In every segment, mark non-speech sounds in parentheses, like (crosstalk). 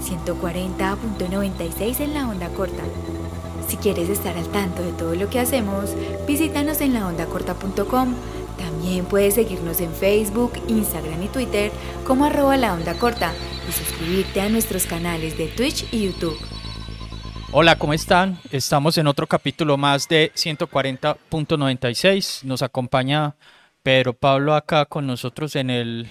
140.96 en la onda corta. Si quieres estar al tanto de todo lo que hacemos, visítanos en laondacorta.com. También puedes seguirnos en Facebook, Instagram y Twitter como arroba la onda corta y suscribirte a nuestros canales de Twitch y YouTube. Hola, ¿cómo están? Estamos en otro capítulo más de 140.96. Nos acompaña Pedro Pablo acá con nosotros en el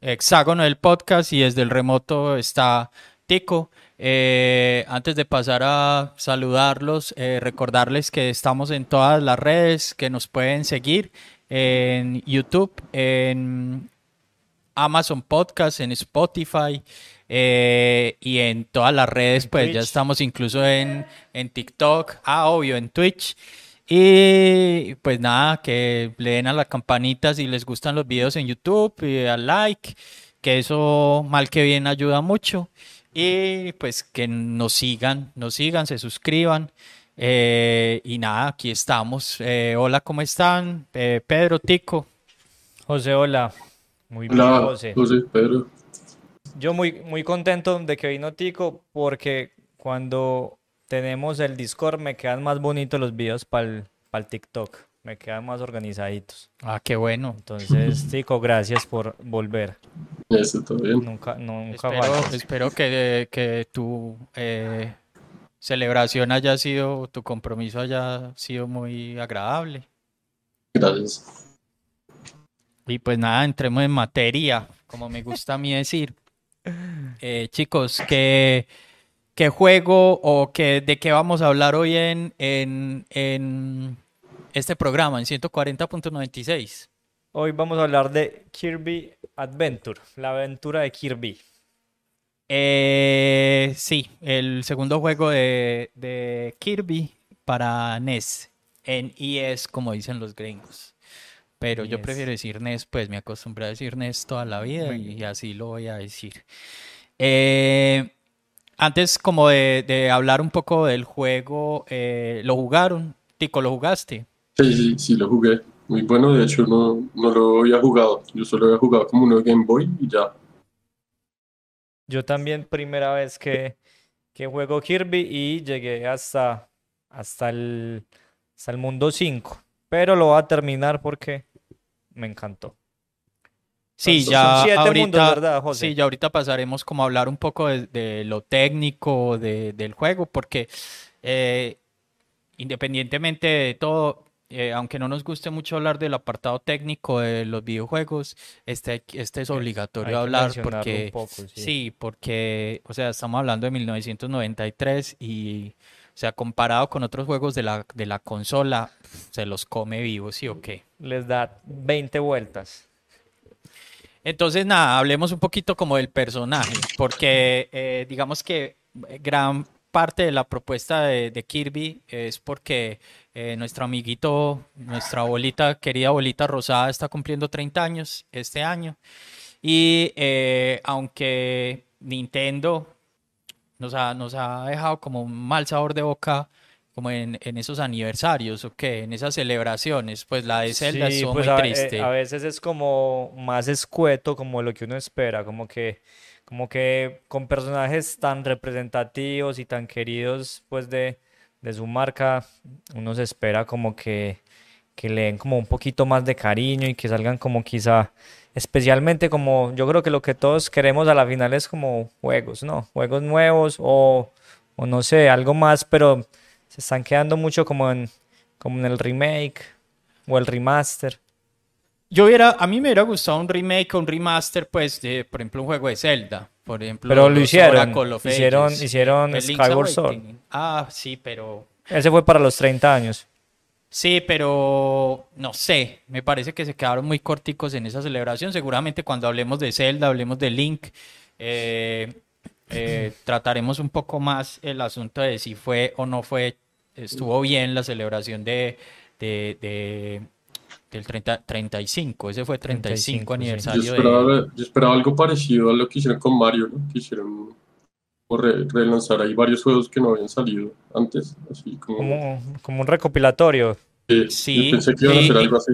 hexágono del podcast y desde el remoto está Tico. Eh, antes de pasar a saludarlos, eh, recordarles que estamos en todas las redes, que nos pueden seguir en YouTube, en Amazon Podcast, en Spotify eh, y en todas las redes, pues ya estamos incluso en, en TikTok, ah, obvio, en Twitch. Y pues nada, que le den a la campanita si les gustan los videos en YouTube y al like, que eso mal que bien ayuda mucho. Y pues que nos sigan, nos sigan, se suscriban. Eh, y nada, aquí estamos. Eh, hola, ¿cómo están? Eh, Pedro, Tico. José, hola. Muy bien, José. José, Pedro. Yo muy, muy contento de que vino Tico porque cuando tenemos el Discord, me quedan más bonitos los videos para el, TikTok. Me quedan más organizaditos. Ah, qué bueno. Entonces, (laughs) Tico, gracias por volver. Eso, todo bien. Nunca, nunca espero, espero que, que tu eh, celebración haya sido, tu compromiso haya sido muy agradable. Gracias. Y pues nada, entremos en materia, como me gusta a mí decir. (laughs) Eh, chicos, que qué juego o qué, de qué vamos a hablar hoy en, en, este programa, en 140.96. Hoy vamos a hablar de Kirby Adventure, la aventura de Kirby. Eh, sí, el segundo juego de, Kirby para NES. En ES, como dicen los gringos. Pero yo prefiero decir NES, pues me acostumbré a decir NES toda la vida y, así lo voy a decir. Eh, antes como de, hablar un poco del juego, eh, ¿lo jugaron? Tico, ¿lo jugaste? Sí, sí, sí, lo jugué. Muy bueno, de hecho no, no lo había jugado. Yo solo había jugado como uno de Game Boy y ya. Yo también primera vez que, que juego Kirby y llegué hasta, hasta, el, hasta el mundo 5. Pero lo voy a terminar porque me encantó. Sí, ya ahorita, Sí, ya ahorita pasaremos como a hablar un poco de, lo técnico del juego, porque eh, independientemente de todo, eh, aunque no nos guste mucho hablar del apartado técnico de los videojuegos, este, este es obligatorio hablar porque sí. porque, o sea, estamos hablando de 1993 y, o sea, comparado con otros juegos de la, de la consola, se los come vivos, ¿sí o qué? Les da 20 vueltas. Entonces, nada, hablemos un poquito como del personaje, porque eh, digamos que gran parte de la propuesta de, Kirby es porque eh, nuestro amiguito, nuestra abuelita, querida abuelita Rosada, está cumpliendo 30 años este año. Y eh, aunque Nintendo nos ha, nos ha dejado como un mal sabor de boca como en, esos aniversarios o qué, en esas celebraciones, pues la de Zelda es pues muy triste. a veces es como más escueto como lo que uno espera, como que como que con personajes tan representativos y tan queridos pues de, su marca, uno se espera como que, que le den como un poquito más de cariño y que salgan como quizá, especialmente como yo creo que lo que todos queremos a la final es como juegos, ¿no? Juegos nuevos o, o no sé, algo más, pero se están quedando mucho como en, como en el remake o el remaster. Yo hubiera, a mí me hubiera gustado un remake o un remaster, pues, de, por ejemplo, un juego de Zelda. Por ejemplo, pero lo hicieron. Hicieron, hicieron Skyward Sword. Ah, sí, pero. Ese fue para los 30 años. Sí, pero no sé, me parece que se quedaron muy corticos en esa celebración. Seguramente cuando hablemos de Zelda, hablemos de Link, eh, eh, trataremos un poco más el asunto de si fue o no fue, estuvo bien la celebración de, de, del 30, 35, ese fue 35, aniversario. Yo esperaba, yo esperaba, algo parecido a lo que hicieron con Mario, ¿no? que hicieron relanzar ahí varios juegos que no habían salido antes, así como... Como, un recopilatorio. sí, pensé que iban a hacer algo así.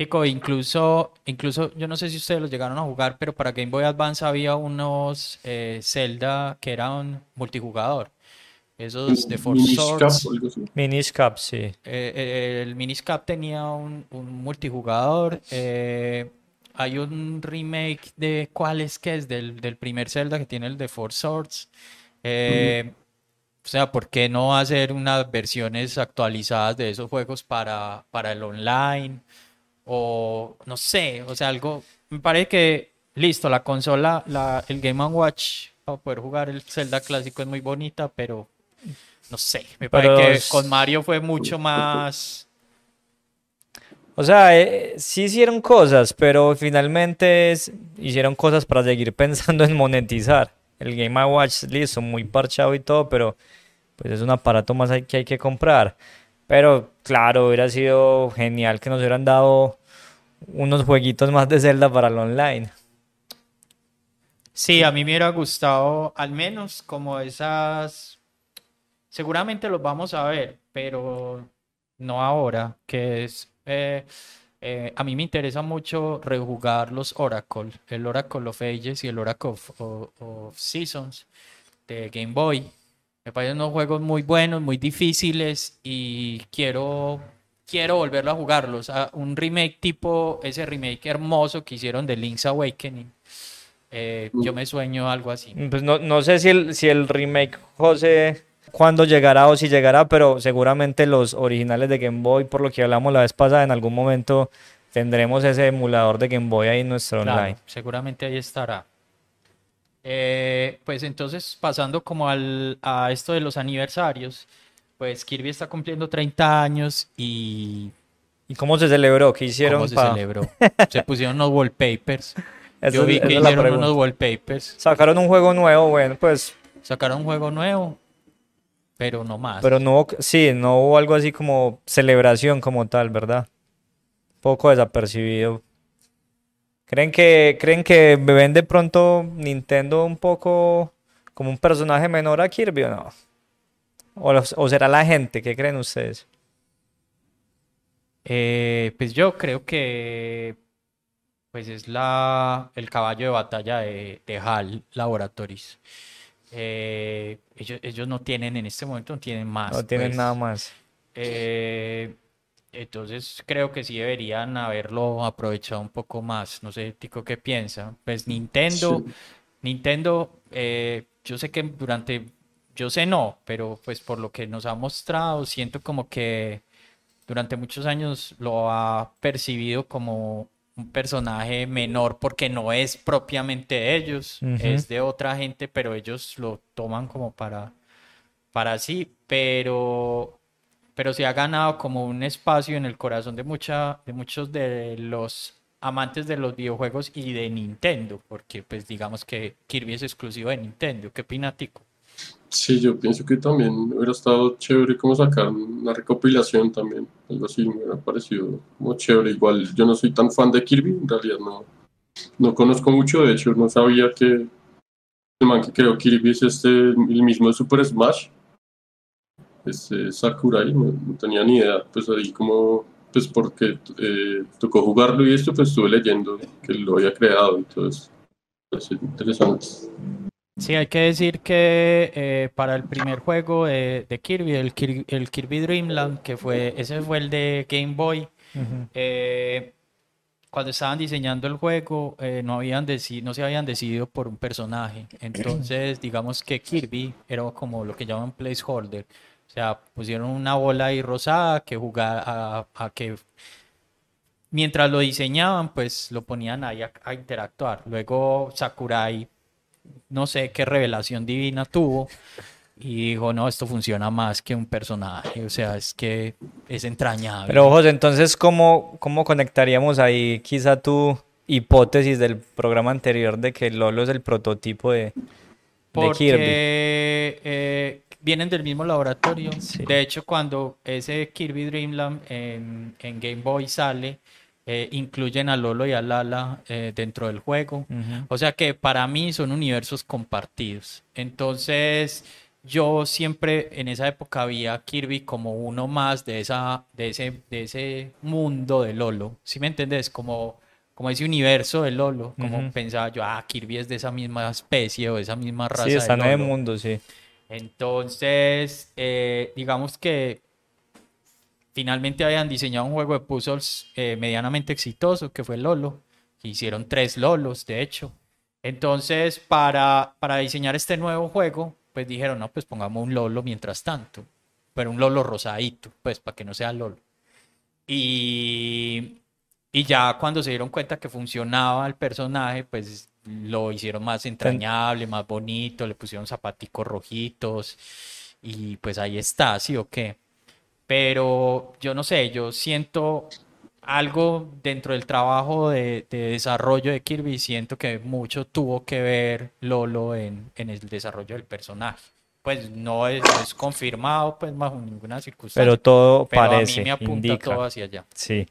Tico, incluso, incluso, yo no sé si ustedes los llegaron a jugar, pero para Game Boy Advance había unos eh, Zelda que eran multijugador. Esos de Force Swords. Cap o algo así. Minish Cap, sí. Eh, eh, el Minish Cap tenía un, un multijugador. eh, hay un remake de cuál es que es del, del primer Zelda que tiene el de Four Swords. Eh, O sea, ¿por qué no hacer unas versiones actualizadas de esos juegos para, para el online? O no sé, o sea, algo. Me parece que, listo, la consola, la, el Game Watch para poder jugar el Zelda clásico es muy bonita, pero no sé, me Pero parece que es- con Mario fue mucho más. O sea, eh, sí hicieron cosas, pero finalmente es- hicieron cosas para seguir (laughs) pensando en monetizar. El Game Watch, listo, muy parchado y todo, pero pues es un aparato más que hay que comprar. Pero claro, hubiera sido genial que nos hubieran dado unos jueguitos más de Zelda para el online. Sí, a mí me hubiera gustado al menos como esas. Seguramente los vamos a ver, pero no ahora, que es. eh, eh, a mí me interesa mucho rejugar los Oracle, el Oracle of Ages y el Oracle of, of- of Seasons de Game Boy. Me parecen unos juegos muy buenos, muy difíciles y quiero, quiero volverlo a jugarlos. A un remake tipo ese remake hermoso que hicieron de Link's Awakening. Eh, yo me sueño algo así. Pues no, no sé si el, si el remake, José, cuándo llegará o si llegará, pero seguramente los originales de Game Boy, por lo que hablamos la vez pasada, en algún momento tendremos ese emulador de Game Boy ahí en nuestro Claro, online. seguramente ahí estará. Eh, pues entonces, pasando como al, a esto de los aniversarios, pues Kirby está cumpliendo 30 años y ¿Y cómo se celebró? ¿Qué hicieron ¿cómo se pa- celebró? (laughs) Se pusieron unos wallpapers. Esa Yo vi que hicieron unos wallpapers. Sacaron un juego nuevo, bueno, pues, Sacaron un juego nuevo, pero no más. pero no hubo, sí, no hubo algo así como celebración como tal, ¿verdad? Poco desapercibido. ¿Creen que, creen que ven de pronto Nintendo un poco como un personaje menor a Kirby o no? ¿O, los- o será la gente? ¿Qué creen ustedes? Eh, pues yo creo que pues es la, el caballo de batalla de, de HAL Laboratories. Eh, ellos, ellos no tienen en este momento, no tienen más. No tienen pues. nada más. Eh, entonces creo que sí deberían haberlo aprovechado un poco más. No sé, Tico, ¿qué piensa? Pues Nintendo, Sí. Nintendo, eh, yo sé que durante, yo sé no, pero pues por lo que nos ha mostrado, siento como que durante muchos años lo ha percibido como un personaje menor porque no es propiamente de ellos, es de otra gente, pero ellos lo toman como para, para sí, pero, pero se ha ganado como un espacio en el corazón de, mucha, de muchos de los amantes de los videojuegos y de Nintendo, porque pues digamos que Kirby es exclusivo de Nintendo. ¿Qué opina Tico? Sí, yo pienso que también hubiera estado chévere como sacar una recopilación también, algo así, me hubiera parecido como chévere. Igual yo no soy tan fan de Kirby, en realidad no, no conozco mucho, de hecho no sabía que el man que creó Kirby es este, el mismo de Super Smash, este Sakurai, no, tenía ni idea, pues ahí como, pues porque eh, tocó jugarlo y esto, pues estuve leyendo que lo había creado y todo eso. Parece interesante. Sí, hay que decir que eh, para el primer juego de, de Kirby, el, Kir- el Kirby Dream Land, que fue, ese fue el de Game Boy, Ujú. eh, cuando estaban diseñando el juego, eh, no habían deci- no se habían decidido por un personaje. (clears throat) Entonces, digamos que Kirby era como lo que llaman placeholder. O sea, pusieron una bola ahí rosada que jugaba a, a que mientras lo diseñaban, pues lo ponían ahí a, a interactuar. Luego Sakurai, no sé qué revelación divina tuvo. Y dijo, no, esto funciona más que un personaje, o sea, es que es entrañable. Pero José, entonces, ¿cómo, cómo conectaríamos ahí quizá tu hipótesis del programa anterior de que Lolo es el prototipo de, de Porque Kirby? eh, vienen del mismo laboratorio. Sí. De hecho, cuando ese Kirby Dream Land en, en Game Boy sale, eh, incluyen a Lolo y a Lala eh, dentro del juego. Ujú. O sea que para mí son universos compartidos. Entonces, yo siempre en esa época había Kirby como uno más de, esa, de, ese, de ese mundo de Lolo. ¿Sí me entendés? Como, como ese universo de Lolo. Como pensaba yo, ah, Kirby es de esa misma especie o de esa misma raza. Sí, está en el mundo, sí. Entonces, eh, digamos que finalmente habían diseñado un juego de puzzles eh, medianamente exitoso, que fue Lolo. Hicieron tres Lolos, de hecho. Entonces, para, para diseñar este nuevo juego, pues dijeron, no, pues pongamos un Lolo mientras tanto, pero un Lolo rosadito, pues para que no sea Lolo. Y, y ya cuando se dieron cuenta que funcionaba el personaje, pues lo hicieron más entrañable, más bonito, le pusieron zapaticos rojitos y pues ahí está, sí o qué. Pero yo no sé, yo siento algo dentro del trabajo de, desarrollo de Kirby, siento que mucho tuvo que ver Lolo en, el desarrollo del personaje. Pues no es, confirmado, pues bajo ninguna circunstancia. Pero todo parece, a mí me apunta todo hacia allá. Sí.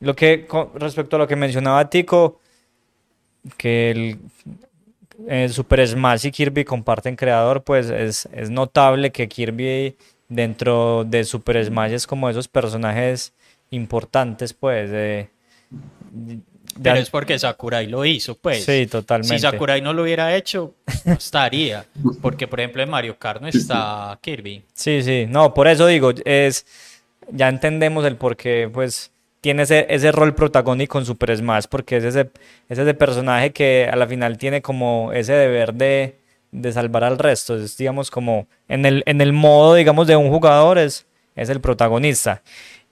Lo que, respecto a lo que mencionaba Tico, que el, el Super Smash y Kirby comparten creador, pues es, es notable que Kirby dentro de Super Smash es como esos personajes importantes, pues. De, Pero es porque Sakurai lo hizo, pues. Sí, totalmente. Si Sakurai no lo hubiera hecho, no estaría. Porque, por ejemplo, en Mario Kart no está Kirby. Sí, sí. No, por eso digo, es. Ya entendemos el por qué, pues. Tiene ese, ese rol protagónico en Super Smash, porque es ese, es ese personaje que a la final tiene como ese deber de, de salvar al resto. Es, digamos, como en el, en el modo, digamos, de un jugador, es, es el protagonista.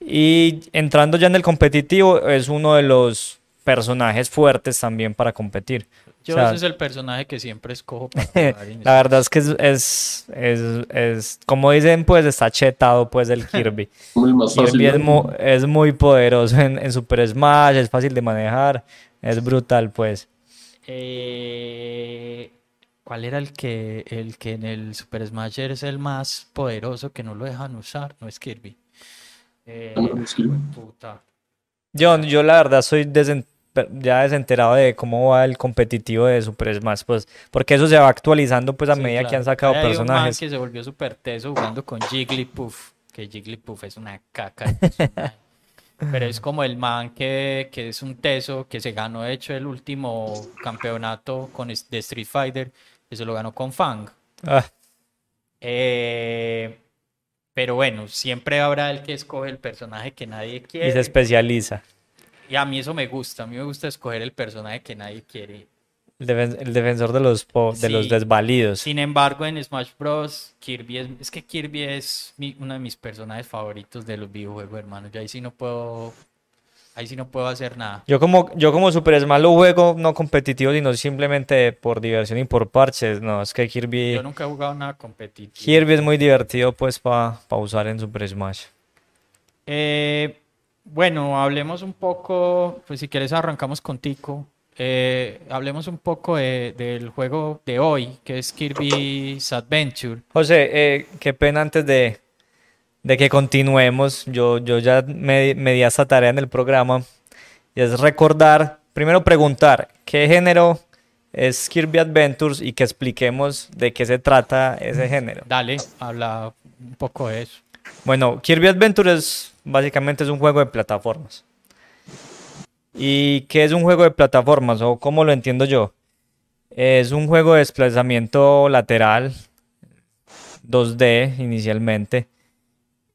Y entrando ya en el competitivo, es uno de los personajes fuertes también para competir. Yo ese es el personaje que siempre escojo para (laughs) La verdad es que es, es, es, como dicen, pues está chetado pues el Kirby. Kirby (laughs) es, muy, es muy poderoso en, en, Super Smash, es fácil de manejar, es brutal pues. Eh, ¿Cuál era el que, el que en el Super Smash es el más poderoso que no lo dejan usar? No es Kirby. Eh, yo, yo la verdad soy ya desenterado de cómo va el competitivo de Super Smash, pues, porque eso se va actualizando pues a medida que han sacado personajes. que se volvió súper teso jugando con Jigglypuff, que Jigglypuff es una caca. (laughs) Pero es como el man que, que, es un teso, que se ganó de hecho el último campeonato con, de Street Fighter, que se lo ganó con Fang. Ah. Eh, pero bueno, siempre habrá el que escoge el personaje que nadie quiere. Y se especializa. Y a mí eso me gusta. A mí me gusta escoger el personaje que nadie quiere. El, defensor de los, de los desvalidos. Sin embargo, en Smash Bros. Kirby es, es que Kirby es uno de mis personajes favoritos de los videojuegos, hermano. Yo ahí sí no puedo Ahí sí no puedo hacer nada. Yo como, yo como Super Smash lo juego no competitivo, sino simplemente por diversión y por parches. No, es que Kirby... Yo nunca he jugado nada competitivo. Kirby es muy divertido pues para usar en Super Smash. Eh, bueno, hablemos un poco, pues si quieres arrancamos contigo. Eh, hablemos un poco del juego de hoy, que es Kirby's Adventure. José, eh, qué pena antes de, de que continuemos. Yo, yo ya me, me, di esa tarea en el programa. Y es recordar, primero preguntar, ¿qué género es Kirby Adventures? Y que expliquemos de qué se trata ese género. Dale, habla un poco de eso. Bueno, Kirby Adventures básicamente es un juego de plataformas. ¿Y qué es un juego de plataformas? ¿O cómo lo entiendo yo? Es un juego de desplazamiento lateral, 2D inicialmente,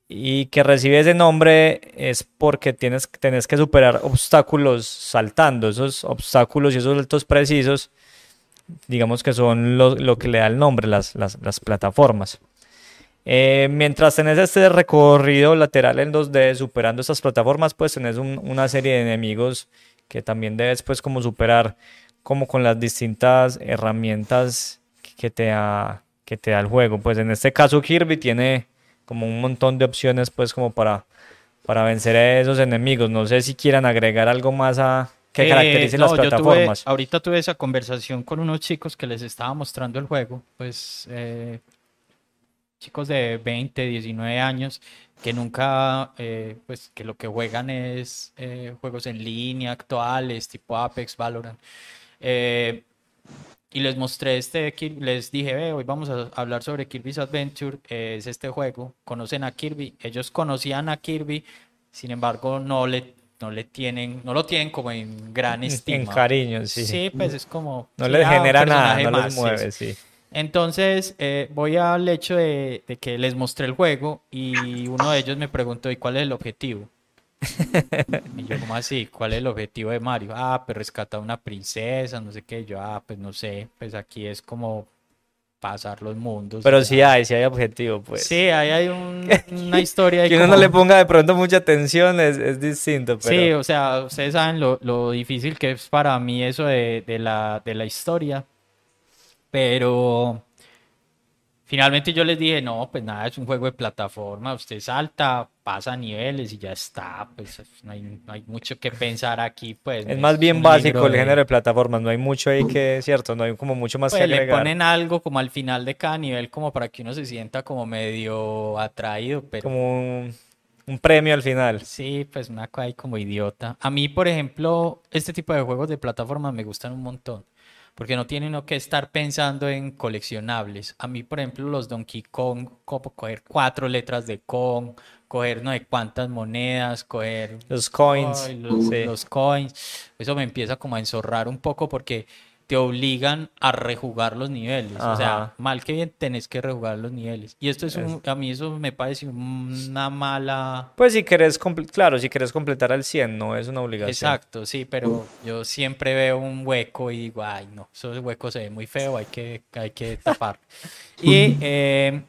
y que recibe ese nombre es porque tienes, tienes que superar obstáculos saltando. Esos obstáculos y esos saltos precisos, digamos que son lo, que le da el nombre, las, las, las plataformas. Eh, mientras tenés este recorrido lateral en 2D superando estas plataformas, pues tenés una serie de enemigos que también debes pues como superar como con las distintas herramientas que te da, que te da el juego. Pues en este caso Kirby tiene como un montón de opciones pues como para, para vencer a esos enemigos. No sé si quieran agregar algo más a que eh, caractericen las plataformas. ahorita tuve esa conversación con unos chicos que les estaba mostrando el juego, pues eh, chicos de 20, 19 años que nunca, eh, pues que lo que juegan es juegos en línea actuales, tipo Apex, Valorant. Y les mostré este, les dije, ve, hoy vamos a hablar sobre Kirby's Adventure, es este juego, conocen a Kirby, ellos conocían a Kirby, sin embargo no le, no le tienen, no lo tienen como en gran estima. En cariño, sí. Sí, pues es como... No le genera nada, no les mueve, sí. Entonces eh, voy al hecho de, de que les mostré el juego y uno de ellos me preguntó, ¿y cuál es el objetivo? Y yo, como así? ¿Cuál es el objetivo de Mario? Ah, pues rescatar a una princesa, no sé qué. Yo, ah, pues no sé, pues aquí es como pasar los mundos. Pero sí hay, sí hay objetivo, pues. Sí, ahí hay una historia. (laughs) Que uno no le ponga de pronto mucha atención es, es distinto. Pero... Sí, o sea, ustedes saben lo, lo, difícil que es para mí eso de, de, la, de la historia. Pero Finalmente yo les dije, no, pues nada, es un juego de plataforma, usted salta, pasa niveles y ya está, pues no hay, no hay mucho que pensar aquí, pues. Es más bien básico el género de plataformas, no hay mucho ahí que, cierto, no hay como mucho más pues que agregar. le ponen algo como al final de cada nivel como para que uno se sienta como medio atraído, pero... Como un, un premio al final. Sí, pues una cosa ahí como idiota. A mí, por ejemplo, este tipo de juegos de plataformas me gustan un montón porque no tiene uno que estar pensando en coleccionables. A mí, por ejemplo, los Donkey Kong, coger cuatro letras de Kong, coger no sé cuántas monedas, coger los coins, los, los, coins, eso me empieza como a enzorrar un poco porque te obligan a rejugar los niveles. O sea, mal que bien tenés que rejugar los niveles. Y esto es, un, a mí eso me parece una mala... Pues si querés, claro, si querés completar al 100, no es una obligación. Exacto, sí, pero yo siempre veo un hueco y digo, ay, no, ese hueco se ve muy feo, hay que, hay que tapar. (laughs) y eh,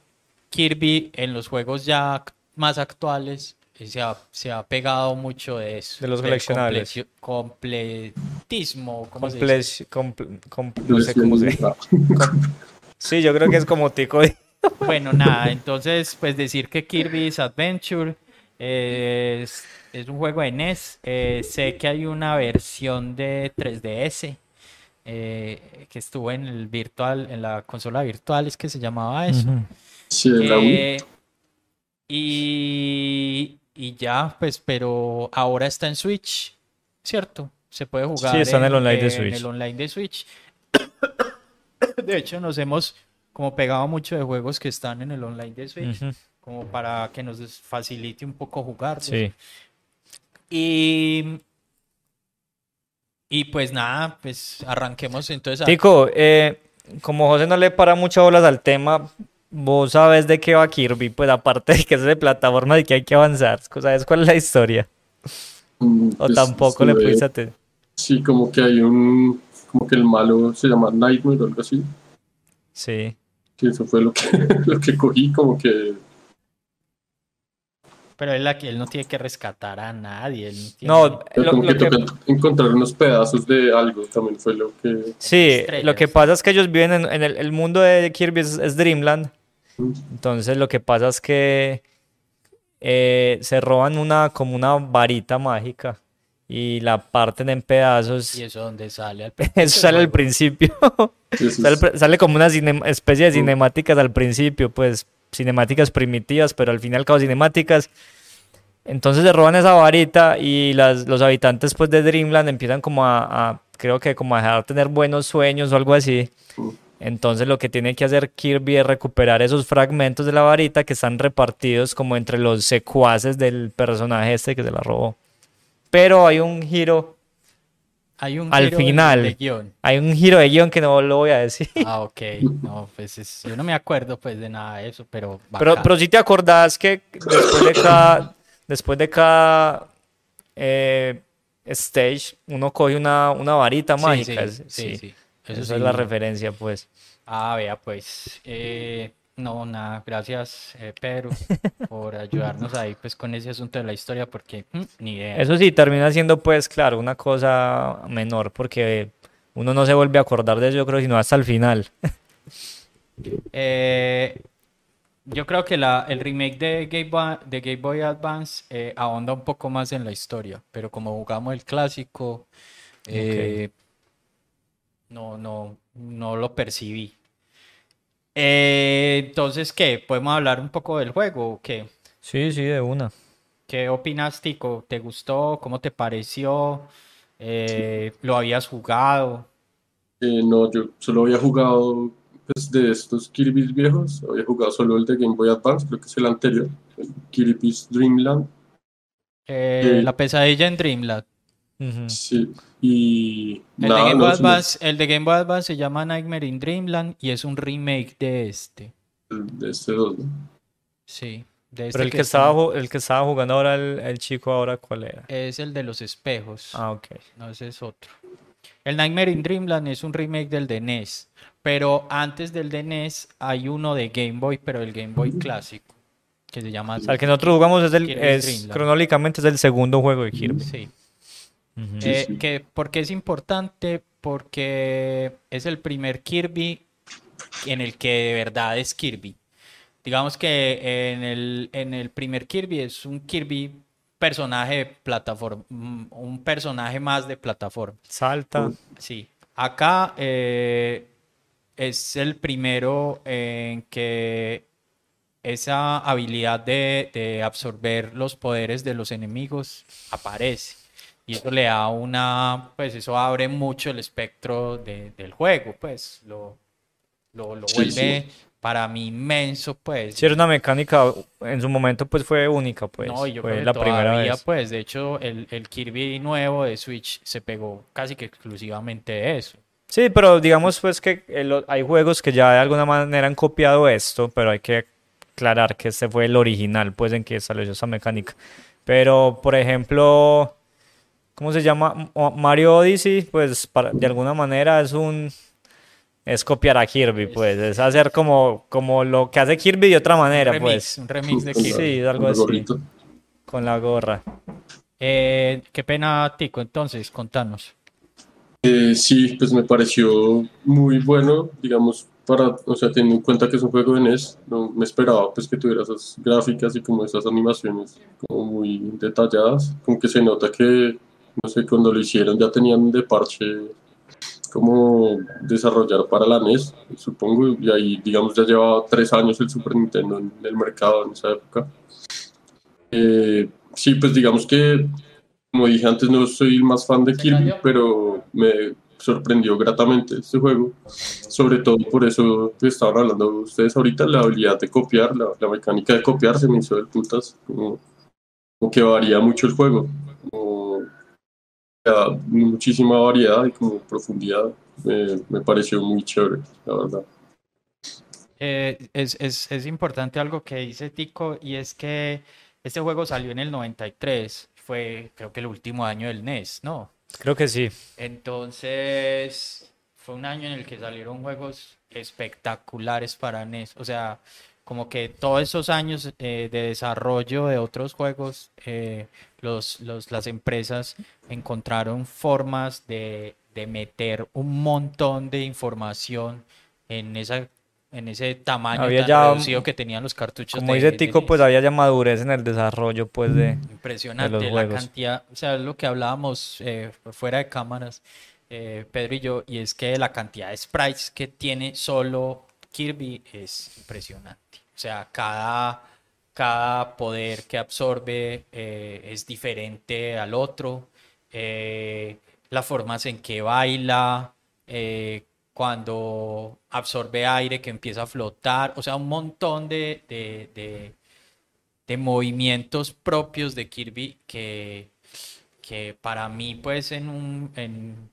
Kirby en los juegos ya más actuales se ha, se ha pegado mucho de eso. De los coleccionables. completismo. ¿cómo se dice? no sé cómo se (laughs) Sí, yo creo que es como tico. bueno, nada, entonces, pues decir que Kirby's Adventure es, es un juego de NES. Eh, sé que hay una versión de 3DS. Eh, que estuvo en el virtual, en la consola virtual, es que se llamaba eso. Sí, la eh, y, y ya, pues, pero ahora está en Switch, ¿cierto? Se puede jugar. Sí, está en, el online de Switch. En el online de Switch. (coughs) de hecho, nos hemos como pegado mucho de juegos que están en el online de Switch, como para que nos facilite un poco jugar. Sí. Y, y pues nada, pues arranquemos entonces. Tico, eh, como José no le para muchas bolas al tema, vos sabes de qué va Kirby, pues aparte de que es de plataforma y que hay que avanzar, ¿sabes cuál es la historia? Mm, o pues, tampoco le pudiste atender. Sí, como que hay un, como que el malo se llama Nightmare o algo así. Sí. Que eso fue lo que, (laughs) lo que cogí, como que pero él, él no tiene que rescatar a nadie. no, lo, que, encontrar unos pedazos de algo también fue lo que... Sí, lo que pasa es que ellos viven en, el, mundo de Kirby es, Dreamland. Entonces lo que pasa es que eh, se roban una como una varita mágica y la parten en pedazos. ¿Y eso dónde sale? Al (laughs) eso sale al principio. (laughs) sale, como una especie de cinemáticas al principio, pues cinemáticas primitivas, pero al final cabo cinemáticas. Entonces se roban esa varita y las, los habitantes pues de Dreamland empiezan como a, creo que como a dejar tener buenos sueños o algo así. Entonces lo que tiene que hacer Kirby es recuperar esos fragmentos de la varita que están repartidos como entre los secuaces del personaje este que se la robó. Pero hay un giro hay un al final. De, guion. Hay un giro de guion que no lo voy a decir. Ah, ok. No, pues yo no me acuerdo pues de nada de eso, pero. Pero, pero sí te acordás que después de cada, después de cada eh, stage, uno coge una, una varita mágica. Sí, sí. sí. Esa es la referencia, pues. Ah, vea, pues. Eh, no, nada, gracias eh, Pedro (laughs) por ayudarnos ahí pues con ese asunto de la historia porque mm, ni idea. Eso sí, termina siendo pues claro una cosa menor porque uno no se vuelve a acordar de eso yo creo sino hasta el final. (laughs) Eh, yo creo que la, el remake de Game Boy, de Game Boy Advance eh, ahonda un poco más en la historia, pero como jugamos el clásico, no, no, no lo percibí. Eh, entonces, ¿qué? ¿Podemos hablar un poco del juego o qué? Sí, sí, de una. ¿Qué opinas, Tico? ¿Te gustó? ¿Cómo te pareció? Eh, ¿Lo habías jugado? Eh, no, yo solo había jugado pues, de estos Kirby's viejos, había jugado solo el de Game Boy Advance, creo que es el anterior, el Kirby's Dreamland. Eh, la pesadilla en Dreamland. Sí, y el, de Game Boy Advance, el de Game Boy Advance se llama Nightmare in Dreamland y es un remake de este. De este 2, ¿no? Sí. De este Pero el que, estaba, el que estaba jugando ahora, el, el, chico ahora, ¿cuál era? Es el de los espejos. Ah, ok. No, ese es otro. El Nightmare in Dreamland es un remake del de NES. Pero antes del de NES hay uno de Game Boy, pero el Game Boy clásico. Que se llama. O sea, el que nosotros jugamos es el. Es, cronológicamente es el segundo juego de Kirby. Sí. Eh, que, ¿Por qué es importante? Porque es el primer Kirby en el que de verdad es Kirby. Digamos que en el, en el primer Kirby es un Kirby personaje de plataforma, un personaje más de plataforma. Salta. Sí. Acá eh, es el primero en que esa habilidad de, de, absorber los poderes de los enemigos aparece. Y eso le da una, pues eso abre mucho el espectro de, del juego, pues lo, lo, lo vuelve para mí inmenso, pues. Sí, era una mecánica, en su momento pues fue única, pues. No, yo fue la primera vez. pues, de hecho, el, el Kirby nuevo de Switch se pegó casi que exclusivamente de eso. Sí, pero digamos pues que hay juegos que ya de alguna manera han copiado esto, pero hay que aclarar que este fue el original, pues en que salió esa mecánica. Pero, por ejemplo, ¿cómo se llama? Mario Odyssey, pues de alguna manera es un... Es copiar a Kirby, pues. Es hacer como, como lo que hace Kirby de otra manera, pues. Un remix de Kirby. Sí, algo así. Con la gorra. Eh, qué pena, Tico, entonces, contanos. Eh, sí, pues me pareció muy bueno, digamos, para, o sea, teniendo en cuenta que es un juego de NES, no me esperaba pues que tuviera esas gráficas y como esas animaciones como muy detalladas, como que se nota que, no sé, cuando lo hicieron ya tenían de parche como desarrollar para la NES, supongo, y ahí digamos ya llevaba tres años el Super Nintendo en el mercado en esa época. Eh, sí, pues digamos que como dije antes, no soy más fan de Kirby, pero me sorprendió gratamente este juego. Sobre todo por eso que estaban hablando ustedes ahorita, la habilidad de copiar, la, mecánica de copiar se me hizo de putas. Como, que varía mucho el juego. Muchísima variedad y como profundidad. Me, pareció muy chévere, la verdad. Eh, es, es, es importante algo que dice Tico y es que este juego salió en el 93 fue creo que el último año del NES, ¿no? Creo que sí. Entonces, fue un año en el que salieron juegos espectaculares para NES. O sea, como que todos esos años eh, de desarrollo de otros juegos, eh, los, los, las empresas encontraron formas de, de meter un montón de información en esa en ese tamaño había tan reducido que tenían los cartuchos. Como dice Tico, pues había ya madurez en el desarrollo, pues de. Impresionante la cantidad, o sea, lo que hablábamos eh, fuera de cámaras, eh, Pedro y yo, y es que la cantidad de sprites que tiene solo Kirby es impresionante. O sea, cada, cada poder que absorbe eh, es diferente al otro. las formas en que baila, cuando absorbe aire que empieza a flotar, o sea, un montón de, de, de, movimientos propios de Kirby que, que para mí, pues, en un...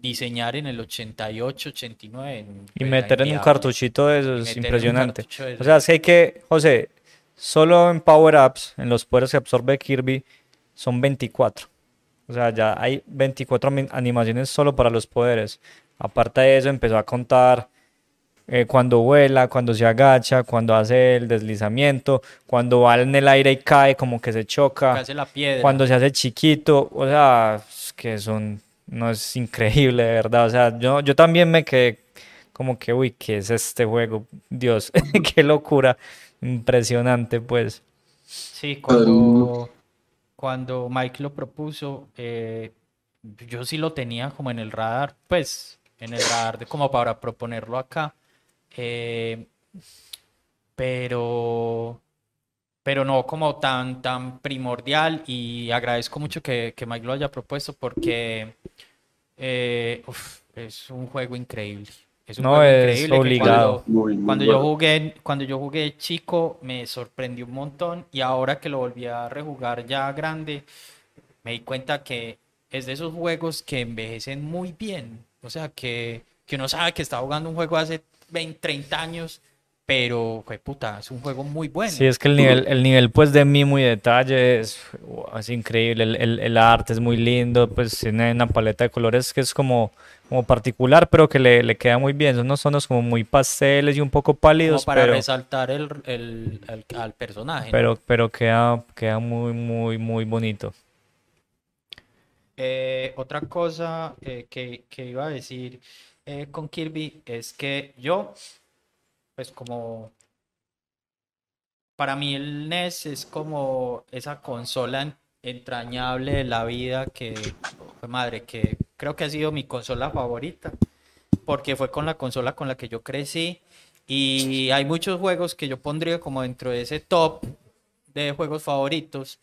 diseñar en el 88, 89. y meter en un cartuchito de eso es impresionante. O sea, es que hay que, José, solo en Power Ups, en los poderes que absorbe Kirby, son 24. O sea, ya hay 24 animaciones solo para los poderes. Aparte de eso, empezó a contar eh, cuando vuela, cuando se agacha, cuando hace el deslizamiento, cuando va en el aire y cae, como que se choca, cuando se hace chiquito, o sea, es que son, no es increíble, de verdad. O sea, yo, yo también me quedé como que, uy, ¿qué es este juego? Dios, (laughs) qué locura, impresionante, pues. Sí, cuando, cuando Mike lo propuso, eh, yo sí lo tenía como en el radar, pues en el radar de, como para proponerlo acá. Eh, pero, pero no como tan, tan primordial y agradezco mucho que, que Mike lo haya propuesto porque Eh, uf, es un juego increíble. Es un No, juego es increíble obligado. cuando- Muy, muy Cuando yo bueno. jugué, cuando yo jugué chico, me sorprendió un montón y ahora que lo volví a rejugar ya grande, me di cuenta que es de esos juegos que envejecen muy bien. O sea, que, que uno sabe que está jugando un juego hace 20, 30 años, pero, fue puta, es un juego muy bueno. Sí, es que el nivel, el nivel pues de mimo y detalle es, wow, es increíble, el, el- el arte es muy lindo, pues tiene una paleta de colores que es como, como particular, pero que le, le queda muy bien, son unos tonos como muy pasteles y un poco como pálidos, para pero, resaltar el, el- el- al personaje. ¿no? pero, pero queda, queda muy, muy, muy bonito. Eh, otra cosa eh, que, que iba a decir eh, con Kirby es que yo, pues como para mí el NES es como esa consola en- entrañable de la vida que, fue madre, que creo que ha sido mi consola favorita, porque fue con la consola con la que yo crecí y hay muchos juegos que yo pondría como dentro de ese top de juegos favoritos,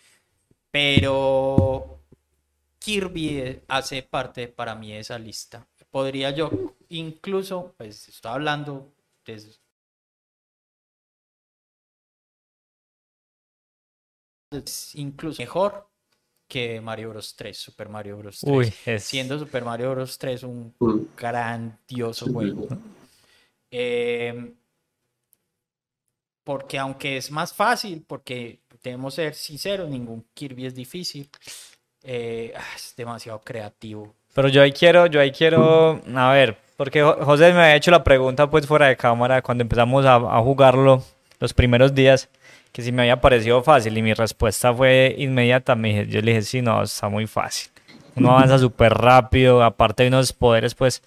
pero Kirby hace parte para mí de esa lista. Podría yo incluso, pues estoy hablando de es incluso mejor que Mario Bros 3, Super Mario Bros 3. Uy, es, Siendo Super Mario Bros 3 un grandioso juego. Eh, porque aunque es más fácil, porque debemos ser sinceros, ningún Kirby es difícil. eh, ah, es demasiado creativo. Pero yo ahí quiero, yo ahí quiero, a ver, porque Jo- José me había hecho la pregunta pues fuera de cámara cuando empezamos a, a jugarlo los primeros días, que si me había parecido fácil y mi respuesta fue inmediata, me dije- yo le dije, sí, no, está muy fácil. Uno avanza (laughs) súper rápido, aparte hay unos poderes pues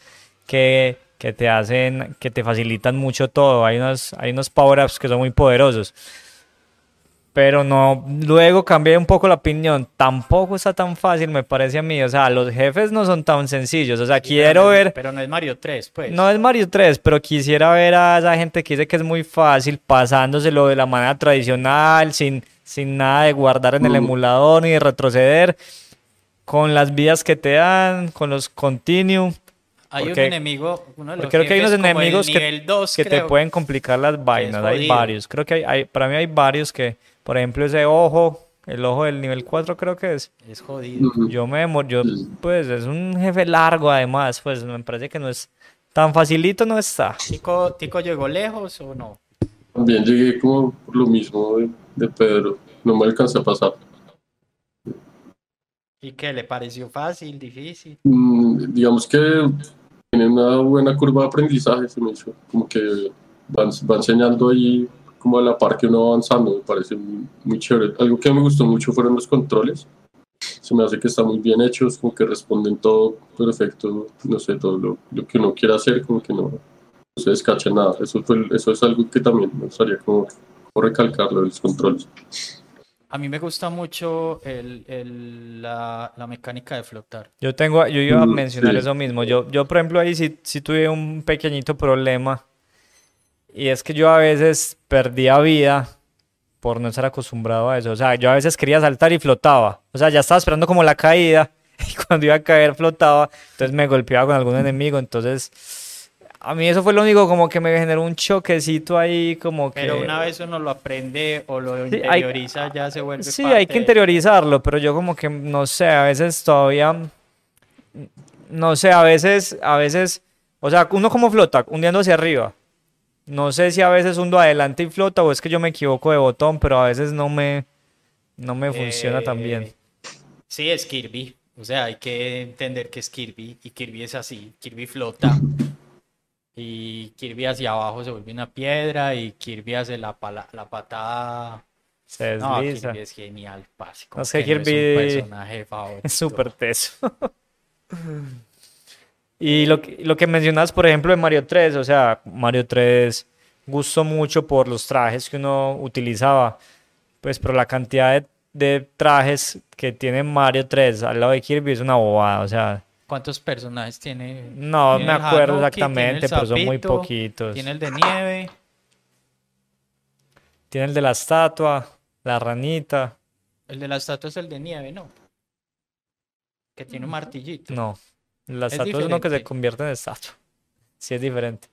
que, que te hacen, que te facilitan mucho todo, hay unos, hay unos power-ups que son muy poderosos. Pero no, luego cambié un poco la opinión. Tampoco está tan fácil, me parece a mí. O sea, los jefes no son tan sencillos. O sea, quiero Pero no es- ver. Pero no es Mario 3, pues. No es Mario 3, pero quisiera ver a esa gente que dice que es muy fácil, pasándoselo de la manera tradicional, sin, sin nada de guardar en el Mm. emulador ni de retroceder, con las vidas que te dan, con los continue. hay porque- un enemigo, uno de los creo que hay unos enemigos que, nivel 2, que te pueden complicar las vainas. Hay varios. Creo que hay, hay- para mí hay varios que, por ejemplo, ese ojo, el ojo del nivel 4 creo que es. Es jodido. Yo me yo, pues es un jefe largo además, pues me parece que no es tan facilito, no está. ¿Tico, Tico llegó lejos o no? También llegué como por lo mismo de, de Pedro. No me alcancé a pasar. ¿Y qué le pareció fácil, difícil? Mm, digamos que tiene una buena curva de aprendizaje, se me hizo. Como que va, va enseñando ahí como a la par que uno va avanzando, me parece muy, muy chévere. Algo que me gustó mucho fueron los controles. Se me hace que están muy bien hechos, como que responden todo perfecto, no sé, todo lo, lo que uno quiera hacer, como que no, no se descacha nada. Eso, fue, eso es algo que también me gustaría como, como recalcarlo, los controles. A mí me gusta mucho el, el- la, la mecánica de flotar. Yo tengo, yo iba a Mm, mencionar sí. eso mismo. Yo, yo por ejemplo, ahí sí, sí tuve un pequeñito problema. Y es que yo a veces perdía vida por no estar acostumbrado a eso. O sea, yo a veces quería saltar y flotaba. O sea, ya estaba esperando como la caída. (laughs) Y cuando iba a caer flotaba. Entonces me golpeaba con algún enemigo. Entonces, a mí eso fue lo único como que me generó un choquecito ahí como que... Pero una vez uno lo aprende o lo interioriza, ya se vuelve Sí, parte hay que de- interiorizarlo, pero yo como que no sé, a veces todavía no sé, a veces a veces, o sea, uno como flota, hundiendo hacia arriba. No sé si a veces hundo adelante y flota o es que yo me equivoco de botón, pero a veces no me no me funciona tan bien. Eh, Sí, es Kirby. O sea, hay que entender que es Kirby y Kirby es así. Kirby flota. Y Kirby hacia abajo se vuelve una piedra y Kirby hace la, pala- la patada. Se No, desliza. Kirby es genial, parce, No, que no es un Kirby personaje (laughs) favorito. Es súper teso. (laughs) Y lo que, lo que mencionas, por ejemplo, de Mario 3, o sea, Mario 3 gustó mucho por los trajes que uno utilizaba, pues, pero la cantidad de, de trajes que tiene Mario 3 al lado de Kirby es una bobada, o sea, ¿Cuántos personajes tiene? no Tiene me acuerdo exactamente, pero son muy poquitos. Tiene el de nieve. Tiene el de la estatua, la ranita, El de la estatua es el de nieve, ¿no? Que tiene un martillito. no, La Es uno que se diferente. convierte en estatua. Sí, es diferente.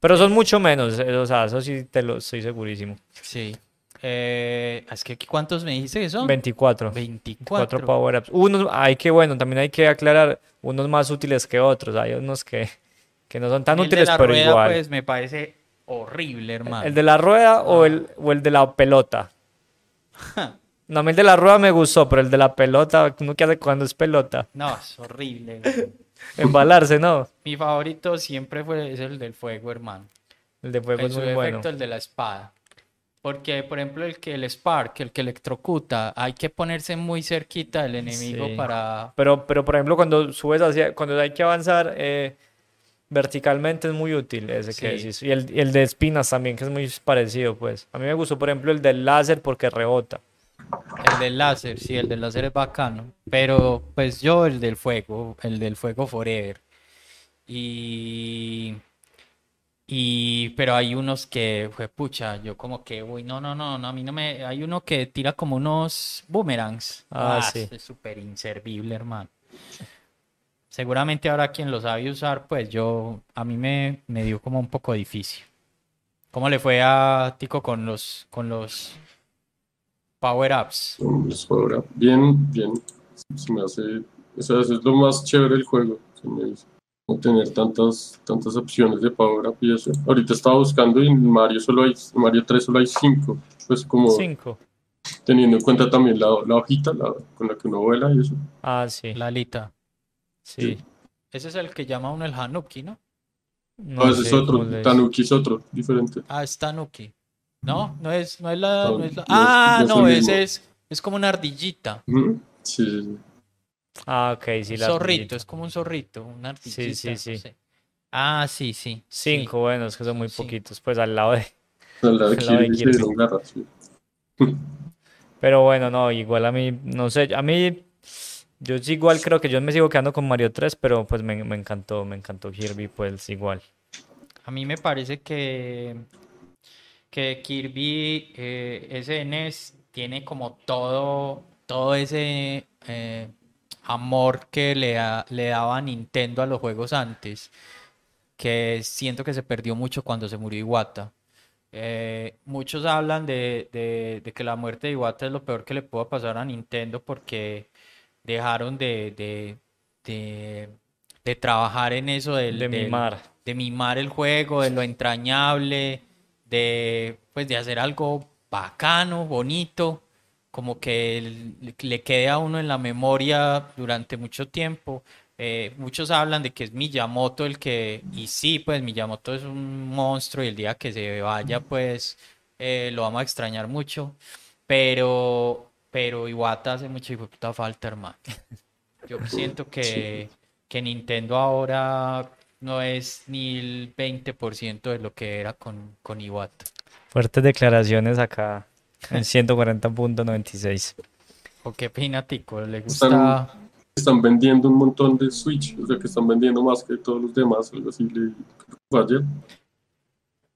Pero son mucho menos, eh, o sea, eso sí te lo estoy segurísimo. Sí. Eh, es que ¿cuántos me dijiste que son? 24. 24. Cuatro power-ups. Unos, hay que, bueno, también hay que aclarar, unos más útiles que otros. Hay unos que, que no son tan El de útiles, la pero rueda, igual. pues me parece horrible, hermano. ¿El de la rueda o el, o el de la pelota? (laughs) No, a mí el de la rueda me gustó, pero el de la pelota, uno que hace cuando es pelota. No, es horrible. güey. (laughs) Embalarse, ¿no? Mi favorito siempre fue es el del fuego, hermano. El de fuego es muy defecto, bueno. el de la espada. Porque, por ejemplo, el que el Spark, el que electrocuta, hay que ponerse muy cerquita del enemigo Sí. para... Pero, pero, por ejemplo, cuando subes hacia, cuando hay que avanzar eh, verticalmente es muy útil ese que decís. Y el, y el de espinas también, que es muy parecido, pues. A mí me gustó, por ejemplo, el del láser porque rebota. El del láser, sí, el del láser es bacano. Pero, pues yo, el del fuego, el del fuego forever. Y... Y, pero hay unos que, fue pucha, yo como que, uy, no, no, no, no, a mí no me, hay uno que tira como unos boomerangs. Ah, sí. Es súper inservible, hermano. Seguramente ahora quien lo sabe usar, pues yo, a mí me, me dio como un poco difícil. ¿Cómo le fue a Tico con los, con los power-ups? Los power-up. Bien, bien. Se me hace. O sea, eso es lo más chévere del juego. Se me. No tener tantas, tantas opciones de power-up y eso. Ahorita estaba buscando y en Mario solo hay, en Mario 3 solo hay 5. Pues como Cinco. teniendo en cuenta también la, la hojita la- con la que uno vuela y eso. Ah, sí. La alita. Sí. Ese es el que llama uno el Hanuki, ¿no? No No, ese es otro. Tanuki es otro, diferente. Ah, es Tanuki. No, no es, no es la, No, es Ah, no ese es, es como una ardillita. Sí, sí, sí. Ah, ok, sí, Un la zorrito, ardillita. es como un zorrito, una ardillita. sí, sí. sé. Ah, sí, sí. sí. Cinco, bueno, es que son muy Sí. poquitos, pues al lado de... Al lado de Al lado de Kirby Kirby. Pero bueno, no, igual a mí, no sé, a mí, yo sí igual creo que yo me sigo quedando con Mario 3, pero pues me, me encantó, me encantó Kirby, pues igual. A mí me parece que, que Kirby eh, SNES tiene como todo, todo ese eh, amor que le, da- le daba Nintendo a los juegos antes, que siento que se perdió mucho cuando se murió Iwata. Eh, muchos hablan de, de- de que la muerte de Iwata es lo peor que le pudo pasar a Nintendo porque dejaron de, de, de- trabajar en eso del, De del- mimar. de mimar el juego, de lo entrañable, de pues de hacer algo bacano, bonito, como que le quede a uno en la memoria durante mucho tiempo. Eh, muchos hablan de que es Miyamoto el que, y sí, pues Miyamoto es un monstruo y el día que se vaya, pues eh, lo vamos a extrañar mucho, pero, pero Iwata hace mucha puta falta, hermano. Yo siento que, (laughs) que Nintendo ahora no es ni el 20% de lo que era con, con Iwata. Fuertes declaraciones acá en (laughs) 140.96. ¿O qué opina Tico? ¿Le gusta? Están vendiendo un montón de Switch, o sea que están vendiendo más que todos los demás, algo así. Le, ayer.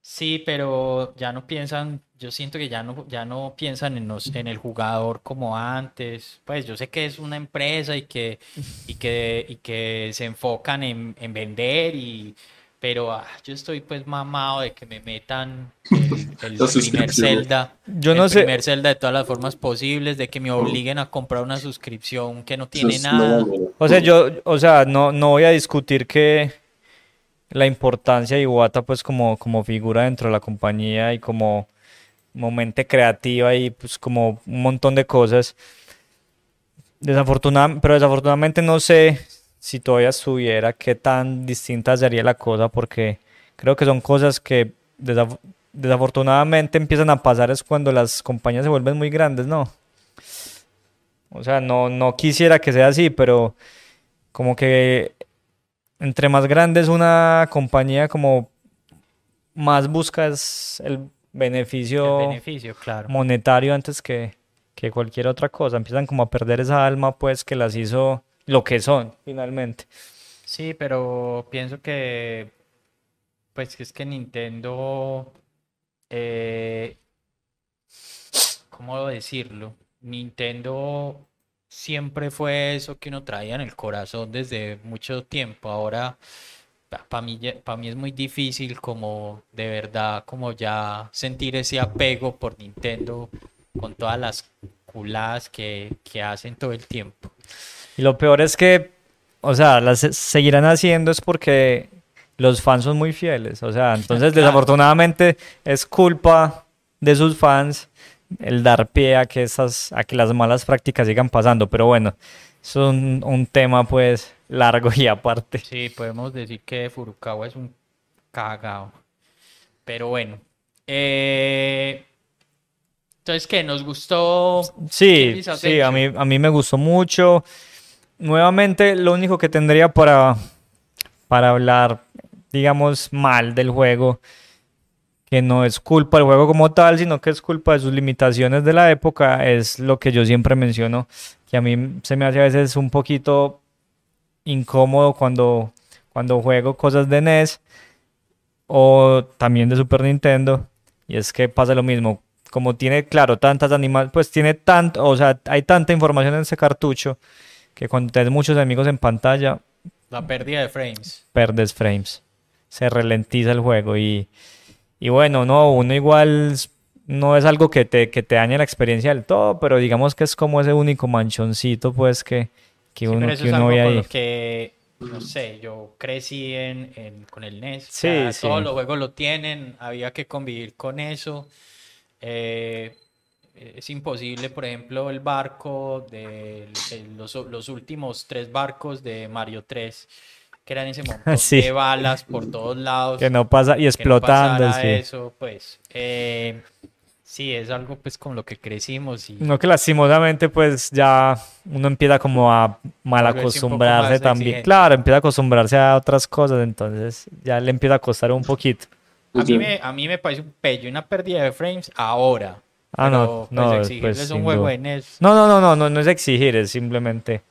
Sí, pero ya no piensan, yo siento que ya no, ya no piensan en, los, en el jugador como antes. Pues yo sé que es una empresa y que, y que, y que se enfocan en, en vender, y, pero ah, yo estoy pues mamado de que me metan el, (laughs) el primer. Zelda, Yo el no sé, primer Zelda de todas las formas posibles, de que me obliguen a comprar una suscripción que no tiene es nada. o sea, yo, o sea, no, no voy a discutir que la importancia de Iwata pues como, como figura dentro de la compañía y como, como mente creativa y pues como un montón de cosas. Desafortunadamente, pero desafortunadamente no sé si todavía estuviera, qué tan distinta sería la cosa, porque creo que son cosas que desaf- desafortunadamente empiezan a pasar es cuando las compañías se vuelven muy grandes, ¿no? O sea, no, no quisiera que sea así, pero como que entre más grande es una compañía, como más buscas el El beneficio beneficio, claro. monetario antes que, que cualquier otra cosa. Empiezan como a perder esa alma, pues, que las hizo lo que son, finalmente. Sí, pero pienso que, pues que es que Nintendo, eh, ¿cómo decirlo? Nintendo siempre fue eso que uno traía en el corazón desde mucho tiempo. Ahora, para mí, para mí es muy difícil como de verdad, como ya sentir ese apego por Nintendo con todas las culadas que, que hacen todo el tiempo. Y lo peor es que, o sea, las seguirán haciendo es porque los fans son muy fieles. O sea, entonces (laughs) desafortunadamente es culpa de sus fans el dar pie a que, esas, a que las malas prácticas sigan pasando. Pero bueno, es un, un tema pues largo y aparte. Sí, podemos decir que Furukawa es un cagao. Pero bueno. Eh, entonces, ¿qué? ¿Nos gustó? Sí, sí, a mí, a mí me gustó mucho. Nuevamente, lo único que tendría para, para hablar, digamos, mal del juego, que no es culpa del juego como tal, sino que es culpa de sus limitaciones de la época, es lo que yo siempre menciono, que a mí se me hace a veces un poquito incómodo cuando, cuando juego cosas de NES o también de Super Nintendo, y es que pasa lo mismo como tiene, claro, tantas animales, pues tiene tanto, o sea, hay tanta información en ese cartucho que cuando tienes muchos enemigos en pantalla... La pérdida de frames. Perdes frames. Se ralentiza el juego y, y bueno, no, uno igual no es algo que te, que te dañe la experiencia del todo, pero digamos que es como ese único manchoncito, pues, que, que uno, que uno ve ahí. Que, no sé, yo crecí en, con el NES. Sí, sí. Todos los juegos lo tienen, había que convivir con eso. Eh, es imposible, por ejemplo, el barco de, los, últimos tres barcos de Mario 3, que eran ese (laughs) montón de balas por todos lados. Que no pasa, y explotando. sí. eso, pues. Eh, sí, es algo pues con lo que crecimos. Y... No que lastimosamente pues ya uno empieza como a mal acostumbrarse también. Claro, empieza a acostumbrarse a otras cosas, entonces ya le empieza a costar un poquito. A mí, me, a mí me parece un pello, una pérdida de frames ahora. Ah, no, no. Pues, pues es un juego de NES. No, no, no, no, no, no es exigir, es simplemente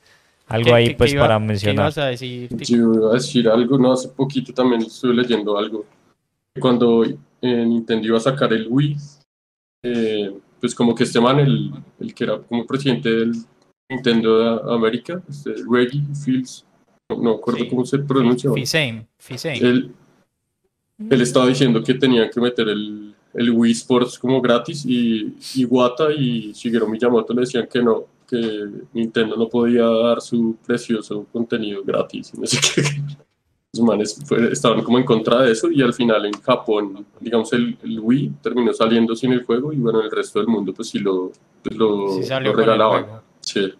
algo ahí pues para mencionar. ¿qué ibas a decir? Yo iba a decir algo, no, hace poquito también estuve leyendo algo. Cuando eh, Nintendo iba a sacar el Wii, eh, pues como que este man, el, el que era como presidente del Nintendo de América, este, Reggie Fields, no, no acuerdo cómo se pronuncia. Fisame, Fisame. Él, él estaba diciendo que tenían que meter el, el Wii Sports como gratis y Iwata y Shigeru Miyamoto le decían que no, que Nintendo no podía dar su precioso contenido gratis. No sé (laughs) qué. Los manes estaban como en contra de eso y al final en Japón, digamos, el, Wii terminó saliendo sin el juego y bueno, el resto del mundo pues sí lo, pues, lo, regalaban. Sí.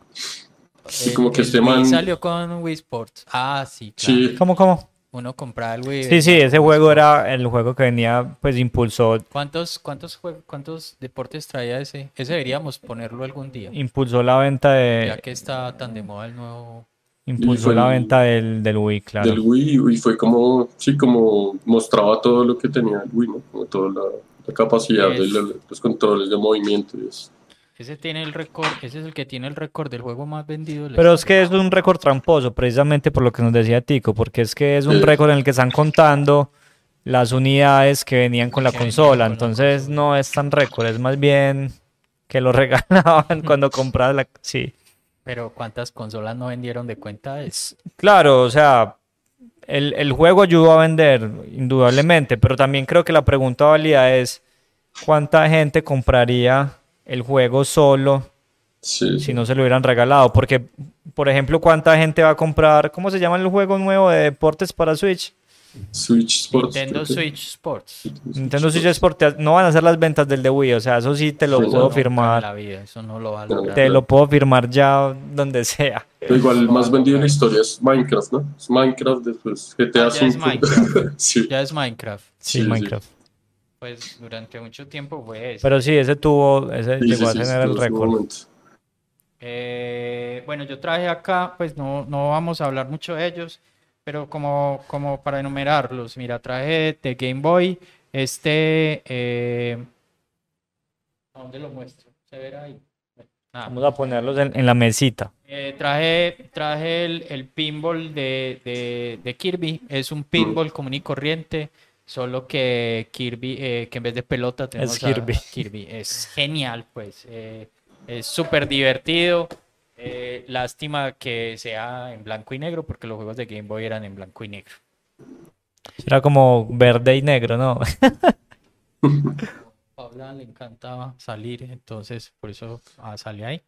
Y como que este man... salió con Wii Sports. Ah, sí. Claro. Sí. ¿Cómo, cómo? Uno compraba el Wii. Sí, sí, ese juego era el juego que venía, pues impulsó. ¿Cuántos, cuántos, cuántos deportes traía ese? Ese deberíamos ponerlo algún día. Impulsó la venta de. Ya que está tan de moda el nuevo. Impulsó la venta del, del, Wii, claro. Del Wii y fue como, sí, como mostraba todo lo que tenía el Wii, ¿no? Como toda la, capacidad de los controles de movimiento y eso. Ese tiene el récord, ese es el que tiene el récord del juego más vendido. Pero es que es un récord tramposo, precisamente por lo que nos decía Tico, porque es que es un récord en el que están contando las unidades que venían con la consola, entonces no es tan récord, es más bien que lo (laughs) regalaban cuando comprabas la... Sí. Pero ¿cuántas consolas no vendieron de cuenta? Es... Claro, o sea, el, el juego ayudó a vender, indudablemente, pero también creo que la pregunta válida es, ¿cuánta gente compraría el juego solo si no se lo hubieran regalado. Porque, por ejemplo, ¿cuánta gente va a comprar? ¿Cómo se llama el juego nuevo de deportes para Switch? Switch Sports. Nintendo Switch Sports. Nintendo Switch Sports no van a ser las ventas del de Wii, o sea, eso sí te lo puedo firmar. eso no lo va a lograr. Te lo puedo firmar ya donde sea. Pero igual el más vendido en la historia es Minecraft, ¿no? Es Minecraft después GTA ah, ya Es Minecraft. (laughs) sí. Ya es Minecraft. Sí, Minecraft pues durante mucho tiempo fue ese. Pero sí, ese tuvo, ese llegó a tener el récord. Eh, bueno, yo traje acá, pues no, no vamos a hablar mucho de ellos, pero como, como para enumerarlos, mira, traje de Game Boy, este, eh, ¿a dónde lo muestro? ¿Se verá ahí? Vamos a ponerlos en, la mesita. Eh, traje traje el, el pinball de, de, de, Kirby, es un pinball común y corriente, Solo que Kirby, eh, que en vez de pelota tenemos es Kirby. (laughs) Kirby. Es genial, pues. Eh, es súper divertido. Eh, lástima que sea en blanco y negro porque los juegos de Game Boy eran en blanco y negro. Era como verde y negro, ¿no? (laughs) Paula le encantaba salir, entonces por eso ah, sale ahí.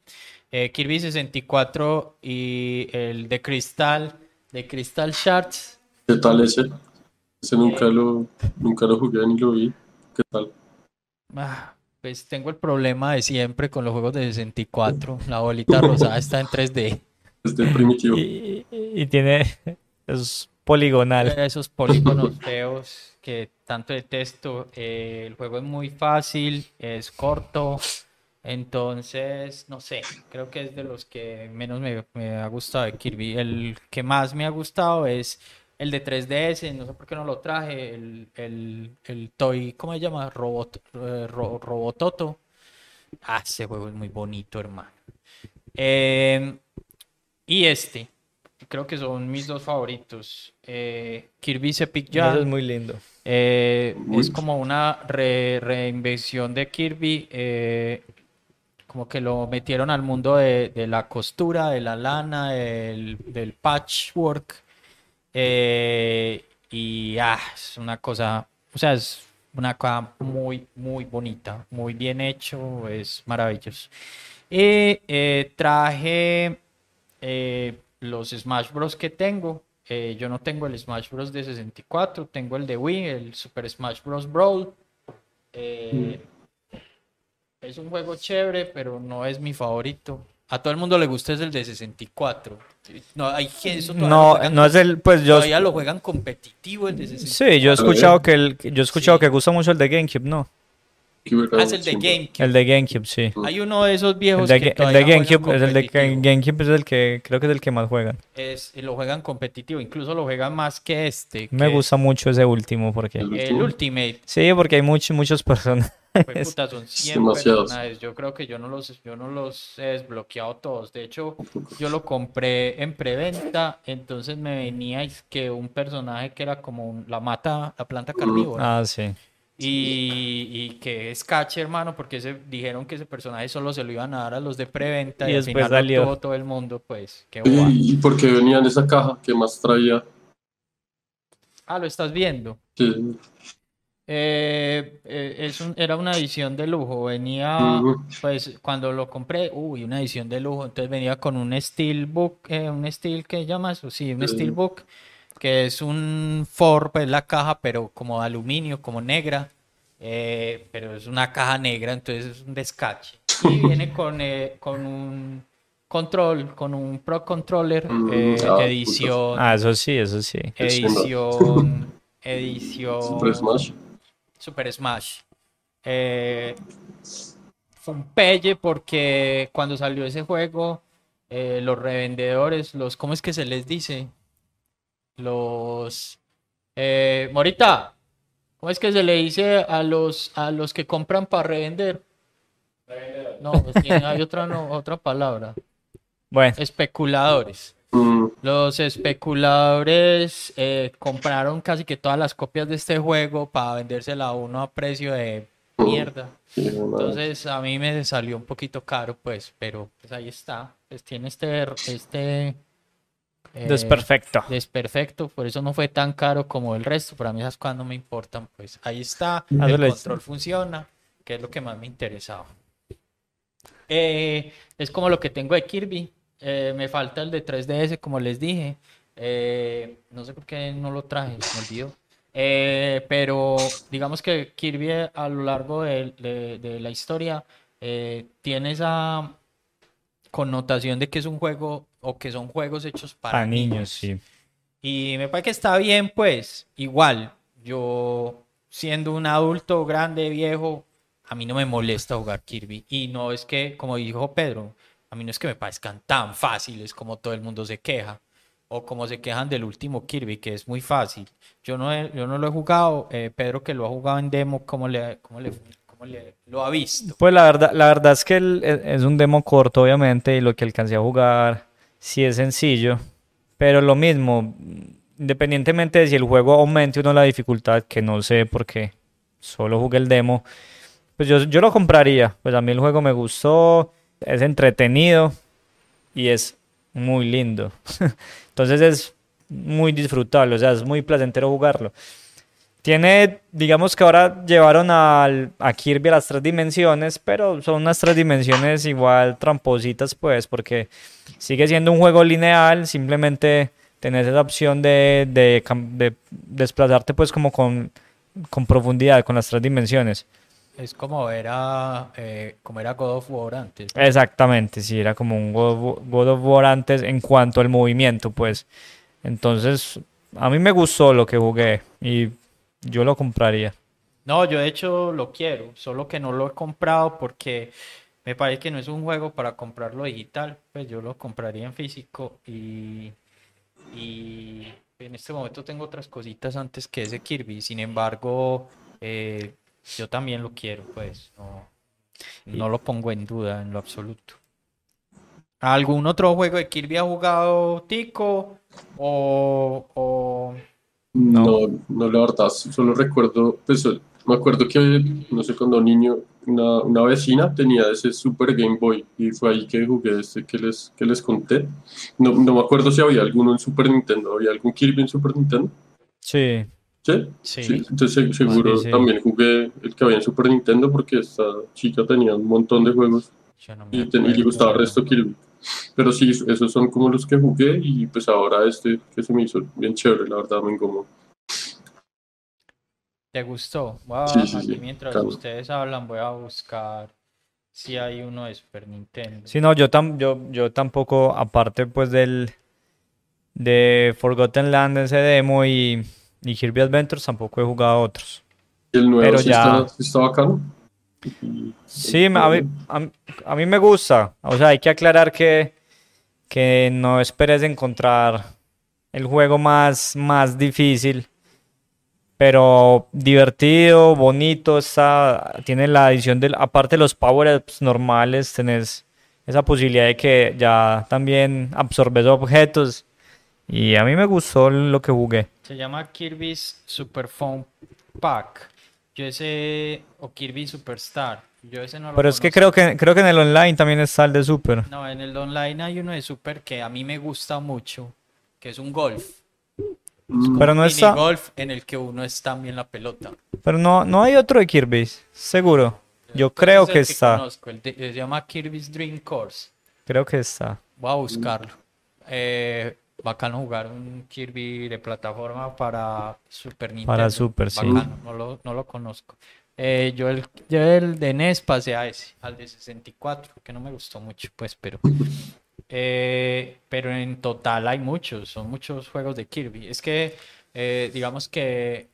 Eh, Kirby 64 y el de Cristal, de Crystal Shards. ¿Qué tal ese? Ese nunca lo, nunca lo jugué ni lo vi. ¿Qué tal? Ah, pues tengo el problema de siempre con los juegos de 64. La bolita rosada está en 3D. (laughs) Este primitivo. Y, y tiene. Es poligonal. Esos polígonos feos que tanto detesto. Eh, el juego es muy fácil, es corto. Entonces, no sé, creo que es de los que menos me, me ha gustado de Kirby. El que más me ha gustado es el de 3DS, no sé por qué no lo traje, el, el, el Toy, ¿cómo se llama? Robot, eh, Ro- Robototo. Ah, ese juego es muy bonito, hermano. Eh, y este, creo que son mis dos favoritos. Eh, Kirby's Epic Eso Yarn. es muy lindo. Eh, es como una re- reinvención de Kirby, eh, como que lo metieron al mundo de, de la costura, de la lana, del, del patchwork, eh, y ah, es una cosa, o sea, es una cosa muy, muy bonita, muy bien hecho, es maravilloso. Y eh, traje eh, los Smash Bros. que tengo. Eh, yo no tengo el Smash Bros. de 64, tengo el de Wii, el Super Smash Bros. Brawl. Eh, es un juego chévere, pero no es mi favorito. A todo el mundo le gusta es el de 64. No, hay que eso todavía lo No, juegan no es el. Pues yo. todavía lo juegan competitivo el de 64. Sí, yo he escuchado que el, yo he escuchado Sí. que gusta mucho el de GameCube, ¿no? Ah, es el de. GameCube. El de GameCube, sí. Hay uno de esos El viejos de, que el de GameCube es el de. GameCube es el que creo que es el que más juegan. Es, y lo juegan competitivo, incluso lo juegan más que este. Me que gusta mucho ese último porque El El Ultimate. sí, porque hay muchos (laughs) muchas personas. (laughs) Puta, son 100 demasiados. personajes. Yo creo que yo no los, yo no los he desbloqueado todos. De hecho, yo lo compré en preventa, entonces me venía es que un personaje que era como un- la mata, la planta carnívora. Ah, sí. Y, y que es cache, hermano, porque ese, dijeron que ese personaje solo se lo iban a dar a los de preventa Y y, al después final salió. todo el mundo, pues. Qué. ¿Y por qué venía en esa caja? ¿Qué más traía? Ah, lo estás viendo. Sí. Eh, eh, es un- era una edición de lujo. Venía, pues cuando lo compré, uy, una edición de lujo. Entonces venía con un Steelbook, eh, un Steel, ¿qué llama eso? Sí, un Sí. Steelbook, que es un Ford, pues la caja, pero como de aluminio, como negra. eh, pero es una caja negra, entonces es un descache. Y viene con, eh, con un control, con un Pro Controller, Mm, eh, ah, edición, Ah, eso sí, eso sí. edición, edición. Super Smash. Super Smash. Eh, fue un pelle porque cuando salió ese juego, eh, los revendedores, los, ¿cómo es que se les dice? Los... eh, Morita, ¿cómo es que se le dice a los, a los que compran para revender? No, es que hay otra, no, otra palabra. Bueno, Especuladores. Mm, Los especuladores eh, compraron casi que todas las copias de este juego para vendérsela a uno a precio de mierda. sí, una- Entonces a mí me salió un poquito caro, pues, pero pues ahí está. Pues tiene este, este eh, desperfecto. desperfecto, por eso no fue tan caro como el resto. Para mí esas cosas no me importan, pues ahí está. El control funciona, que es lo que más me interesaba. Eh, es como lo que tengo de Kirby. Eh, me falta el de 3DS, como les dije. Eh, no sé por qué no lo traje, me olvidó. Eh, pero digamos que Kirby a lo largo de, de- de la historia tiene esa connotación de que es un juego o que son juegos hechos para Para niños, niños. sí. Y me parece que está bien, pues, igual, yo siendo un adulto grande, viejo, a mí no me molesta jugar Kirby. Y no es que, como dijo Pedro, a mí no es que me parezcan tan fáciles como todo el mundo se queja. O como se quejan del último Kirby, que es muy fácil. Yo no, he- yo no lo he jugado. eh, Pedro, que lo ha jugado en demo, ¿cómo le, cómo le, cómo le- lo ha visto? Pues la verdad, la verdad es que el- es es un demo corto, obviamente, y lo que alcancé a jugar sí es sencillo. Pero lo mismo, independientemente de si el juego aumente o no la dificultad, que no sé porque solo jugué el demo, pues yo, yo lo compraría. Pues a mí el juego me gustó, es entretenido y es muy lindo. (laughs) Entonces es muy disfrutable, o sea, es muy placentero jugarlo. Tiene, digamos que ahora llevaron a Kirby a las tres dimensiones, pero son unas tres dimensiones igual trampositas, pues, porque sigue siendo un juego lineal, simplemente tenés esa opción de, de, de desplazarte, pues, como con, con profundidad, con las tres dimensiones. Es como era, eh, como era God of War antes. Exactamente, sí, era como un God of War antes en cuanto al movimiento, pues. Entonces, a mí me gustó lo que jugué y yo lo compraría. No, yo de hecho lo quiero, solo que no lo he comprado porque me parece que no es un juego para comprarlo digital, pues yo lo compraría en físico y, y en este momento tengo otras cositas antes que ese Kirby, sin embargo, eh, yo también lo quiero, pues no, no lo pongo en duda en lo absoluto. ¿Algún otro juego de Kirby ha jugado Tico o no, no, la verdad, solo recuerdo, pues me acuerdo que, no sé, cuando niño, una, una, vecina tenía ese Super Game Boy y fue ahí que jugué este que les, que les conté. No, no me acuerdo si había alguno en Super Nintendo, ¿había algún Kirby en Super Nintendo? Sí. ¿Sí? Sí. Entonces seguro también jugué el que había en Super Nintendo porque esta chica tenía un montón de juegos y, le gustaba el resto Kirby. Pero sí, esos son como los que jugué y pues ahora este que se me hizo bien chévere, la verdad me engomó. ¿Te gustó? mientras ustedes hablan voy a buscar si hay uno de Super Nintendo. Sí, no, yo, tam, yo, yo tampoco, aparte pues del de Forgotten Land, ese demo y, y Kirby Adventures, tampoco he jugado otros. ¿Y el nuevo Pero ya... está, está bacano? Sí, a mí, a, mí, me gusta. O sea, hay que aclarar que, que no esperes encontrar el juego más, más difícil, pero divertido, bonito. Está, tiene la adición del, aparte de los power-ups normales, tenés esa posibilidad de que ya también absorbes objetos. Y a mí me gustó lo que jugué. Se llama Kirby's Super Phone Pack. Yo ese, o Kirby Superstar. Yo ese no lo Pero es que creo que creo que en el online también está el de Super. No, en el online hay uno de Super que a mí me gusta mucho, que es un golf. Pero no está. golf en el que uno está bien la pelota. Pero no, no hay otro de Kirby, seguro. Yo creo que, está. se llama Kirby's Dream Course. Creo que está. Voy a buscarlo. Eh, bacano jugar un Kirby de plataforma para Super Nintendo. Para Super, sí. No lo, no lo conozco. Eh, yo, el, yo el de NES pasé a ese, al de 64, que no me gustó mucho, pues, pero... Eh, pero en total hay muchos, son muchos juegos de Kirby. Es que, eh, digamos que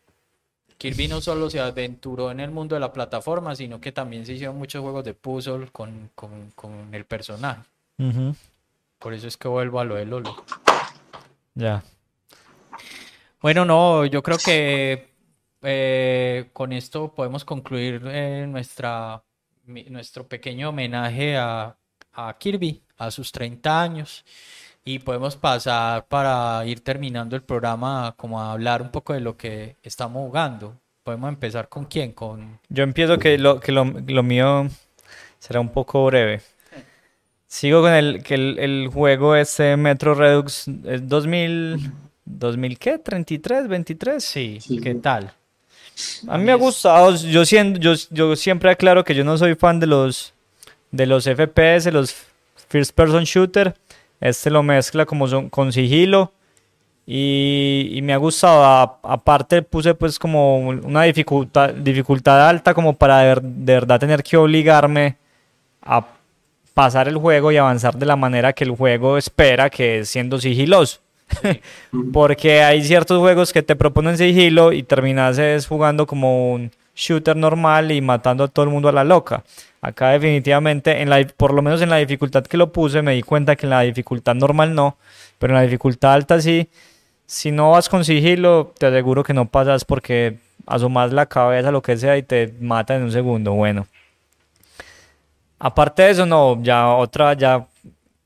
Kirby no solo se aventuró en el mundo de la plataforma, sino que también se hicieron muchos juegos de puzzle con, con, con el personaje. Por eso es que vuelvo a lo de Lolo. Ya. Bueno, no, yo creo que eh, con esto podemos concluir eh, nuestra, nuestro pequeño homenaje a, Kirby, a sus 30 años. Y podemos pasar para ir terminando el programa, como a hablar un poco de lo que estamos jugando. Podemos empezar con quién, con... Yo empiezo que lo, que lo, lo mío será un poco breve. Sigo con el que el, juego ese Metro Redux es 2000 2000 qué? 33, 23, sí, ¿qué tal? A mí me ha gustado, yo, siendo, yo, yo siempre aclaro que yo no soy fan de los de los FPS, los first person shooter. Este lo mezcla como son, con sigilo y, y, me ha gustado. aparte puse pues como una dificultad, dificultad alta como para de verdad tener que obligarme a pasar el juego y avanzar de la manera que el juego espera, que es siendo sigiloso. (laughs) Porque hay ciertos juegos que te proponen sigilo y terminas jugando como un shooter normal y matando a todo el mundo a la loca. Acá definitivamente, en la, por lo menos en la dificultad que lo puse, me di cuenta que en la dificultad normal no, pero en la dificultad alta sí. Si no vas con sigilo, te aseguro que no pasas porque asomas la cabeza, lo que sea, y te mata en un segundo. Bueno. Aparte de eso, no, ya otra, ya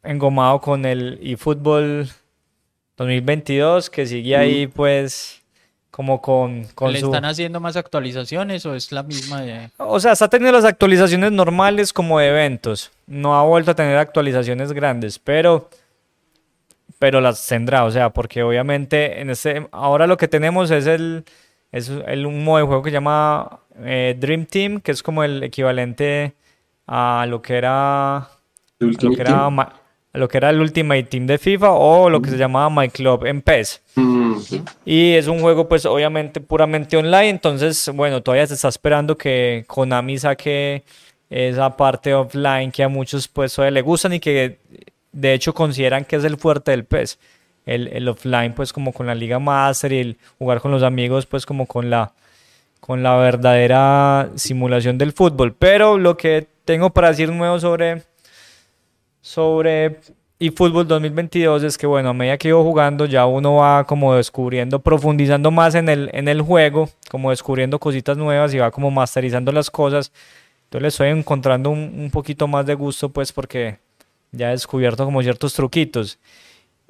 engomado con el eFootball 2022, que sigue ahí pues como con, con ¿Le su... están haciendo más actualizaciones o es la misma de... O sea, está teniendo las actualizaciones normales como de eventos. No ha vuelto a tener actualizaciones grandes, pero pero las tendrá, o sea, porque obviamente en este ahora lo que tenemos es el es el, un modo de juego que se llama eh, Dream Team, que es como el equivalente a lo que era lo que era a lo que era el Ultimate Team de FIFA o lo que se llamaba My Club en PES. Mm, Y es un juego, pues, obviamente puramente online. Entonces, bueno, todavía se está esperando que Konami saque esa parte offline que a muchos, pues, todavía le gustan y que de hecho consideran que es el fuerte del PES. El, el offline, pues, como con la Liga Master y el jugar con los amigos, pues, como con la, con la verdadera simulación del fútbol. Pero lo que tengo para decir nuevo sobre, sobre eFootball 2022 es que, bueno, a medida que iba jugando, ya uno va como descubriendo, profundizando más en el, en el juego, como descubriendo cositas nuevas y va como masterizando las cosas. Entonces le estoy encontrando un, un poquito más de gusto, pues, porque ya he descubierto como ciertos truquitos.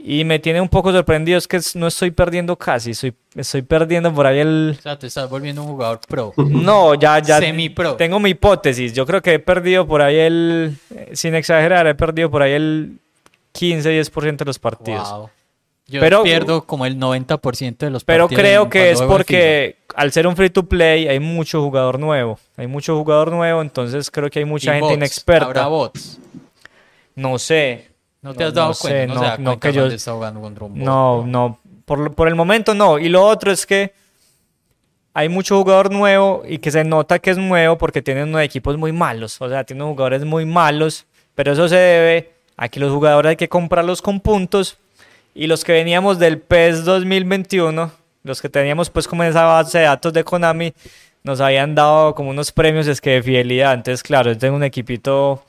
Y me tiene un poco sorprendido, es que no estoy perdiendo casi, estoy, estoy perdiendo por ahí el... O sea, te estás volviendo un jugador pro. No, ya, ya. Semi-pro. Tengo mi hipótesis. Yo creo que he perdido por ahí el. Sin exagerar, he perdido por ahí el 15-10% de los partidos. Wow. Yo Pero- pierdo como el 90% de los Pero partidos creo en- que es porque al ser un free to play hay mucho jugador nuevo. Hay mucho jugador nuevo, entonces creo que hay mucha Y gente bots, inexperta. Habrá bots. No sé. ¿No te has dado no cuenta? sé, no, no- se da no que yo- está jugando contra un bot. No, no. Por, por el momento no. Y lo otro es que hay mucho jugador nuevo y que se nota que es nuevo porque tienen unos equipos muy malos. O sea, tienen jugadores muy malos. Pero eso se debe a que los jugadores hay que comprarlos con puntos. Y los que veníamos del PES 2021, los que teníamos pues como esa base de datos de Konami, nos habían dado como unos premios es que de fidelidad. Entonces, claro, yo tengo un equipito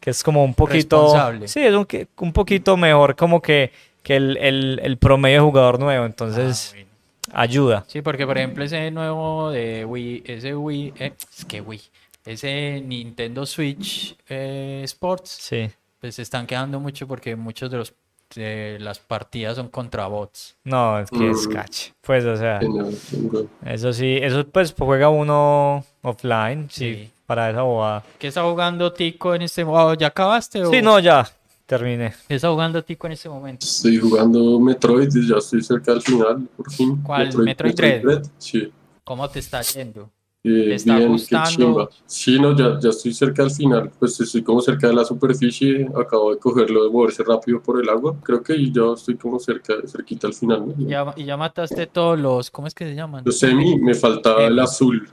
que es como un poquito... Responsable. Sí, es un, un poquito mejor como que, que el, el- el promedio de jugador nuevo. Ah, Entonces, bueno. ayuda. Sí, porque por ejemplo ese nuevo de Wii, ese Wii, eh, es que Wii, ese Nintendo Switch eh, Sports, Sí. pues se están quedando mucho porque muchos de los de las partidas son contra bots. No, es que es Mm. catch. Pues, o sea, eso sí, eso pues juega uno offline, sí, Sí. Para esa bobada. ¿Qué está jugando Tico en este momento? ¿Ya acabaste? O... Sí, no, ya, terminé. ¿Qué está jugando Tico en este momento? Estoy jugando Metroid y ya estoy cerca del final, por fin. ¿Cuál? ¿Metroid Dread? Dread, Sí. ¿Cómo te está yendo? Eh, ¿Te está bien, qué gustando? Sí, no, ya, ya estoy cerca del final. Pues estoy como cerca de la superficie. Acabo de cogerlo de moverse rápido por el agua. Creo que ya estoy como cerca, cerquita al final. ¿no? Ya, y ya mataste todos los, ¿cómo es que se llaman? Los semi, me faltaba el azul.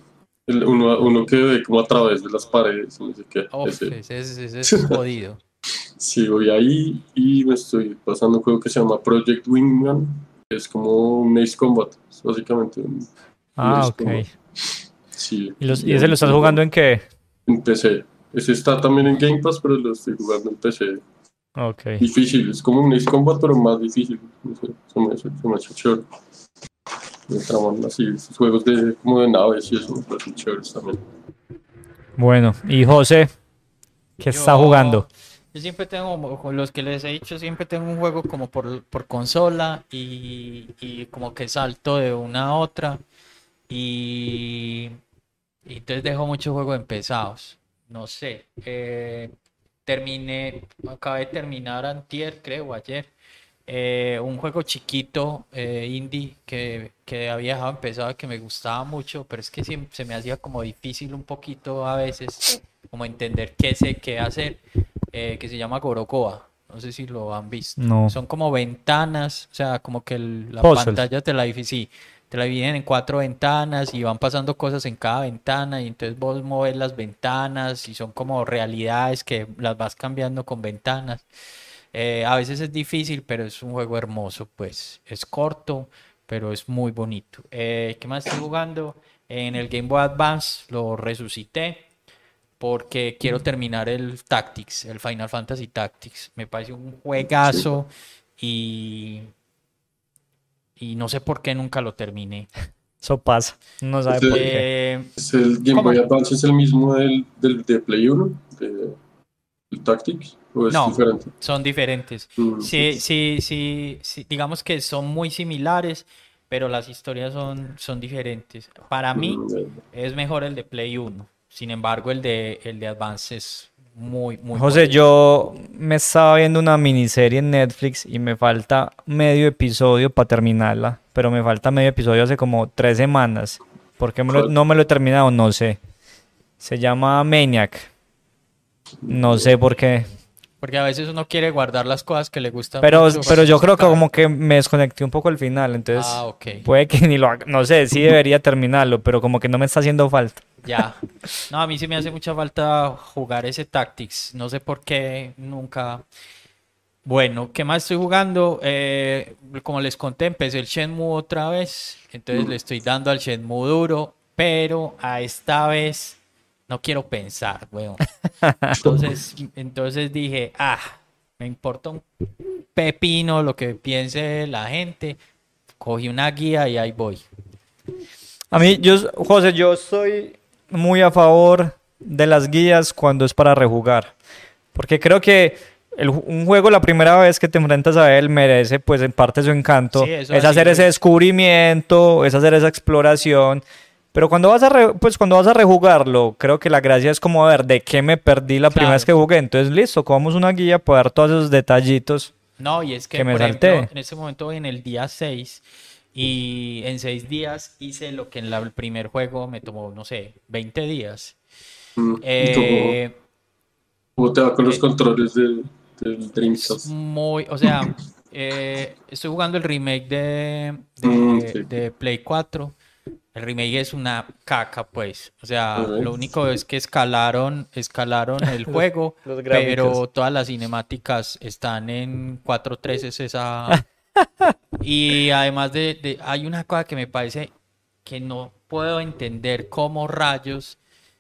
El, uno, uno que ve como a través de las paredes. No sé qué. Uf, ese. ese, es- ese es (laughs) jodido. Sí, voy ahí y me estoy pasando un juego que se llama Project Wingman. Es como un Ace Combat, es básicamente. un- un Ah, Ace ok. Combat. Sí. ¿Y, los, y ese lo estás jugando en qué? En PC. Ese está también en Game Pass, pero lo estoy jugando en PC. Ok. Difícil, es como un Ace Combat, pero más difícil. No sé, se me, se me ha hecho chévere. Me traman así, esos juegos de, como de naves y eso me parecen chéveres también. Bueno, y José, ¿qué está jugando? Yo siempre tengo, con los que les he dicho, siempre tengo un juego como por, por consola y, y como que salto de una a otra y, y entonces dejo muchos juegos empezados. No sé, eh, terminé, acabé de terminar antier, creo, ayer, eh, un juego chiquito, eh, indie, que, que había dejado empezado, que me gustaba mucho, pero es que siempre se me hacía como difícil un poquito a veces, como entender qué sé, qué hacer, eh, que se llama Gorokoa. No sé si lo han visto. No. Son como ventanas, o sea, como que el- la pantalla te la sí, te la dividen en cuatro ventanas y van pasando cosas en cada ventana y entonces vos moves las ventanas y son como realidades que las vas cambiando con ventanas. Eh, a veces es difícil, pero es un juego hermoso, pues es corto, pero es muy bonito. Eh, ¿qué más estoy jugando? En el Game Boy Advance lo resucité porque quiero terminar el Tactics, el Final Fantasy Tactics. Me parece un juegazo y, y no sé por qué nunca lo terminé. Eso pasa. No sabe Ese- por qué. Es el Game ¿Cómo? Boy Advance es el mismo del, del de Play 1, de, el Tactics, No. diferente. son diferentes. Mm, Sí, sí, sí, sí, digamos que son muy similares, pero las historias son, son diferentes. Para mí Mm, es mejor el de Play 1. Sin embargo, el de, el de Advance es muy, muy José, bueno. yo me estaba viendo una miniserie en Netflix y me falta medio episodio para terminarla, pero me falta medio episodio hace como tres semanas. ¿Por qué me lo- ¿Cuál? no me lo he terminado? No sé. Se llama Maniac. No sé por qué. Porque a veces uno quiere guardar las cosas que le gustan. Pero, mucho pero yo creo que como que me desconecté un poco al final, entonces Ah, ok. puede que (laughs) ni lo haga. No sé, sí debería terminarlo, pero como que no me está haciendo falta. Ya. No, a mí sí me hace mucha falta jugar ese Tactics. No sé por qué nunca. Bueno, ¿qué más estoy jugando? Eh, como les conté, empecé el Shenmue otra vez. Entonces le estoy dando al Shenmue duro. Pero a esta vez no quiero pensar, weón. (laughs) Entonces, entonces dije, ah, me importa un pepino lo que piense la gente. Cogí una guía y ahí voy. A mí, yo, José, yo estoy muy a favor de las guías cuando es para rejugar. Porque creo que el un juego la primera vez que te enfrentas a él merece pues en parte su encanto. Sí, es hacer es. ese descubrimiento, es hacer esa exploración. Pero cuando vas a re- pues cuando vas a rejugarlo, creo que la gracia es como a ver de qué me perdí la primera Claro. vez que jugué. Entonces, listo, cogamos una guía para ver todos esos detallitos. No, y es que, que me por ejemplo, salté. en este momento voy en el día 6 y en 6 días hice lo que en la- el primer juego me tomó, no sé, 20 días. Mm, ¿y cómo- Eh, ¿Cómo te va con los eh, controles del, Dreamcast? muy, o sea, eh, estoy jugando el remake de, de, Mm, sí. de Play 4. El remake es una caca, pues. O sea, lo único es que escalaron, escalaron el (laughs) (laughs) juego, los pero todas las cinemáticas están en 4.3 esa. (laughs) Y además de, de- hay una cosa que me parece que no puedo entender cómo rayos,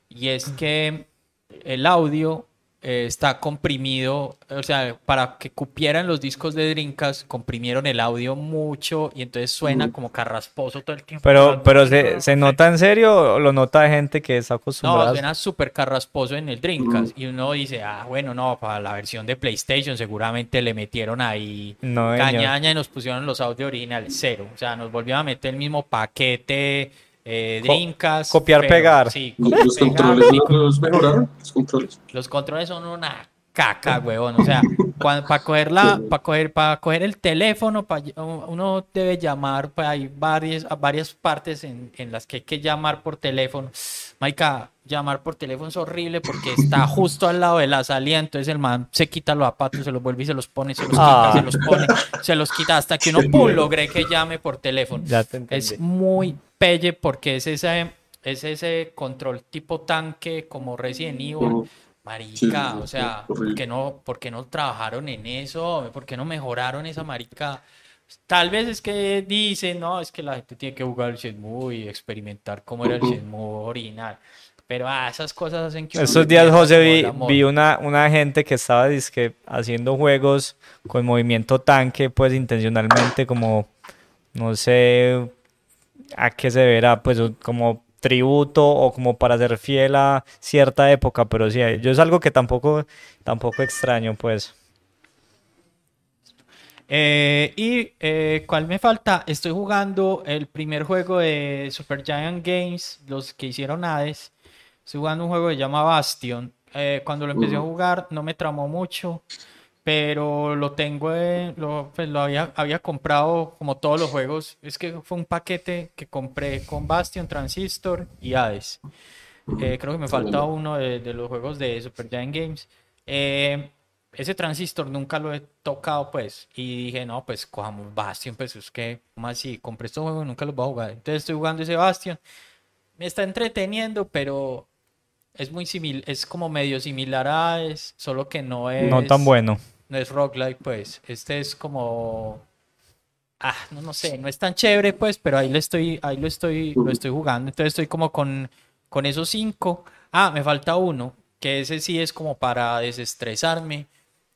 y es que el audio eh, está comprimido, o sea, para que cupieran los discos de Dreamcast, comprimieron el audio mucho y entonces suena como carrasposo todo el tiempo. Pero, pero ¿se, se nota en serio o lo nota gente que está No, acostumbrada? suena súper carrasposo en el Dreamcast. Y uno dice, ah, bueno, no, para la versión de PlayStation seguramente le metieron ahí No, señor. cañaña y nos pusieron los audios originales, cero. O sea, nos volvieron a meter el mismo paquete eh, Dreamcast. copiar, pero pegar. Sí, ¿Y copiar, los pegar, controles los mejoraron? Los controles. los controles son una caca, huevón. O sea, (laughs) para coger la, para coger, para coger el teléfono, pa- uno debe llamar, pues hay varias, varias partes en, en las que hay que llamar por teléfono. Maica, llamar por teléfono es horrible porque está justo al lado de la salida, entonces el man se quita los zapatos, se los vuelve y se los pone, se los quita, Ah. se los pone, se los quita hasta que uno pum, logré que llame por teléfono. Ya te entendí. Es muy pelle porque es ese, es ese control tipo tanque como Resident Evil. Marica, Sí, o sea, ¿por qué no, por qué no trabajaron en eso? ¿Por qué no mejoraron esa marica? Tal vez es que dicen, no, es que la gente tiene que jugar el Shenmue y experimentar cómo era el. Shenmue original. Pero ah, esas cosas hacen que uno Estos días, José, vi, vi una, una gente que estaba dizque, haciendo juegos con movimiento tanque, pues intencionalmente, como, no sé a qué se verá, pues como tributo o como para ser fiel a cierta época, pero sí, yo es algo que tampoco, tampoco extraño, pues. Eh, y eh, ¿cuál me falta? Estoy jugando el primer juego de Super Giant Games, los que hicieron Hades. Estoy jugando un juego que se llama Bastion. Eh, cuando lo empecé a Ujú. jugar no me tramó mucho, pero lo tengo, en- lo, pues lo había, había comprado como todos los juegos. Es que fue un paquete que compré con Bastion, Transistor y Hades. Eh, creo que me falta uno de, de los juegos de Super Giant Games. Eh, ese transistor nunca lo he tocado, pues. Y dije, no, pues cojamos Bastion, pues es que, ¿cómo así? Compré estos juegos y nunca los voy a jugar. Entonces estoy jugando ese Bastion. Me está entreteniendo, pero es muy similar, es como medio similar a Hades, solo que no es. No tan bueno. No es roguelike, pues. Este es como. Ah, no, no sé, no es tan chévere, pues, pero ahí lo estoy, ahí lo estoy, lo estoy jugando. Entonces estoy como con, con esos cinco. Ah, me falta uno, que ese sí es como para desestresarme.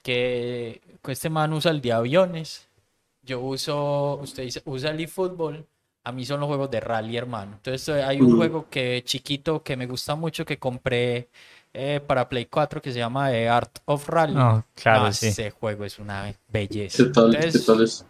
Que este man usa el de aviones. Yo uso, usted usa el eFootball. A mí son los juegos de rally, hermano. Entonces eh, hay un juego que chiquito que me gusta mucho que compré eh, para Play 4 que se llama The Art of Rally. No, claro, No, sí. Ese juego es una belleza. ¿Qué tal? Entonces, ¿Qué tal es?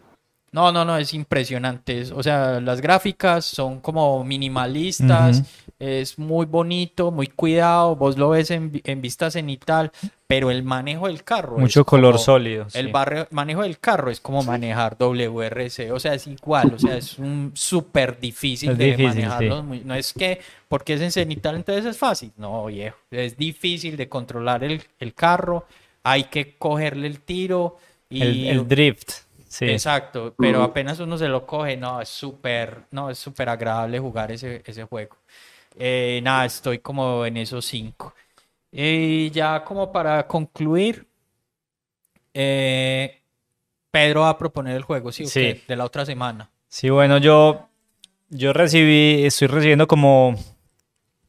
No, no, no, es impresionante. es- O sea, las gráficas son como minimalistas, es muy bonito, muy cuidado, vos lo ves en, en vista cenital, pero el manejo del carro Mucho color como- sólido. El sí. manejo del carro es como manejar WRC, o sea, es igual, o sea, es un súper difícil de difícil, manejarlo. sí. muy- No es que porque es en cenital entonces es fácil, no, viejo, es difícil de controlar el, el carro, hay que cogerle el tiro y El, el drift. Sí. Exacto, pero apenas uno se lo coge, no, es súper, no, es súper agradable jugar ese, ese juego. Eh, nada, estoy como en esos cinco. Y ya como para concluir, eh, Pedro va a proponer el juego, ¿sí? Sí. De la otra semana. Sí, bueno, yo, yo recibí, estoy recibiendo como,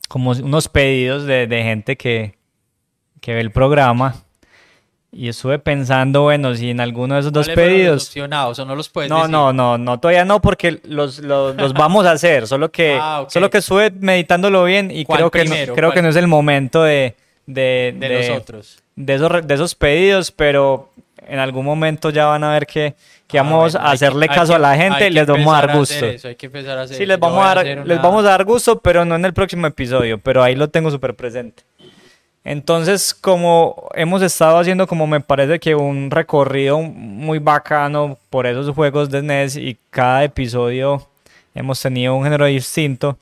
como unos pedidos de, de gente que, que ve el programa. Y estuve pensando, bueno, si en alguno de esos dos ¿Cuáles fueron los pedidos. opcionados o no los puedes No, decir? no, no, no, todavía no, porque los, los, (laughs) los vamos a hacer. Solo que, Ah, ok. solo que estuve meditándolo bien y ¿Cuál creo que, no, primero? creo que no es el momento de, de, De, de- los otros. de esos, de esos pedidos, pero en algún momento ya van a ver que, que Ah, vamos bueno, a que- hacerle hay caso que- a la gente que y les vamos a dar gusto. eso, hay que empezar a hacer Sí, les vamos a dar, les una- vamos a dar gusto, pero no en el próximo episodio, pero ahí lo tengo súper presente. Entonces, como hemos estado haciendo, como me parece que un recorrido muy bacano por esos juegos de NES y cada episodio hemos tenido un género distinto,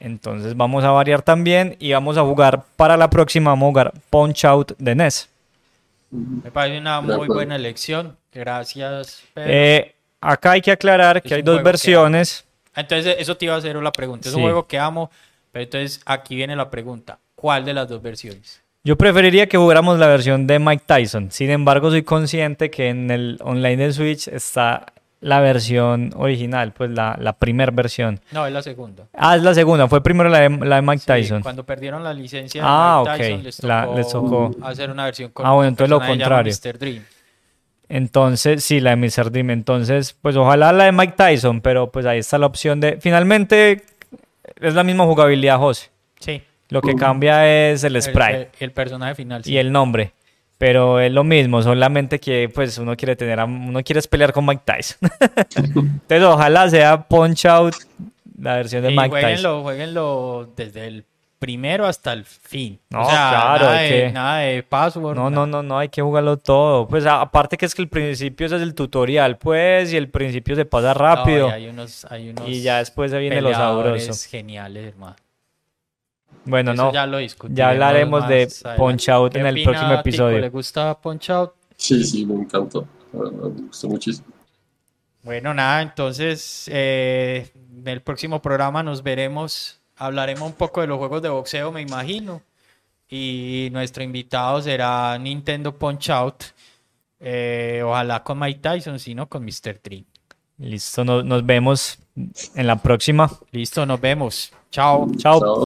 entonces vamos a variar también y vamos a jugar para la próxima, vamos a jugar Punch Out de NES. Me parece una muy buena elección. Gracias, Pedro. Eh, acá hay que aclarar que hay dos versiones. Entonces, eso te iba a hacer la pregunta. Es un juego que amo, pero entonces aquí viene la pregunta. ¿Cuál de las dos versiones? Yo preferiría que jugáramos la versión de Mike Tyson. Sin embargo, soy consciente que en el online del Switch está la versión original, pues la, la primera versión. No, es la segunda. Ah, es la segunda, fue primero la de, la de Mike Sí, Tyson. cuando perdieron la licencia de Ah, Mike ok. Tyson, les tocó, La- les tocó. hacer una versión con Ah, bueno, entonces lo contrario. Mr. Dream. Entonces, sí, la de Mr. Dream. Entonces, pues ojalá la de Mike Tyson, pero pues ahí está la opción de... Finalmente, es la misma jugabilidad, José. Sí. Lo que cambia es el El, sprite. el- el personaje final. sí. y el nombre. Pero es lo mismo, solamente que pues uno quiere tener a- uno quiere pelear con Mike Tyson. (laughs) Entonces ojalá sea Punch Out la versión de Mike Tyson. jueguenlo, jueguenlo desde el primero hasta el fin. No, o sea, claro, nada, hay de, que- nada de password. No, nada. no, no, no, hay que jugarlo todo. Pues aparte que es que el principio es el tutorial, pues, y el principio se pasa No, rápido. y hay unos, hay unos y ya después se viene lo peleadores sabroso. geniales, hermano. Bueno, Eso no, ya ya, hablaremos de más. Punch Out ¿Qué en el opina próximo Tico? episodio. ¿Le gusta Punch Out? Sí, sí, me encantó. Me gustó muchísimo. Bueno, nada, entonces eh, en el próximo programa nos veremos, hablaremos un poco de los juegos de boxeo, me imagino, y nuestro invitado será Nintendo Punch Out, eh, ojalá con Mike Tyson, sino con Mr. Dream. Listo, no- nos vemos en la próxima. Listo, nos vemos. Chao. Chao. Chao.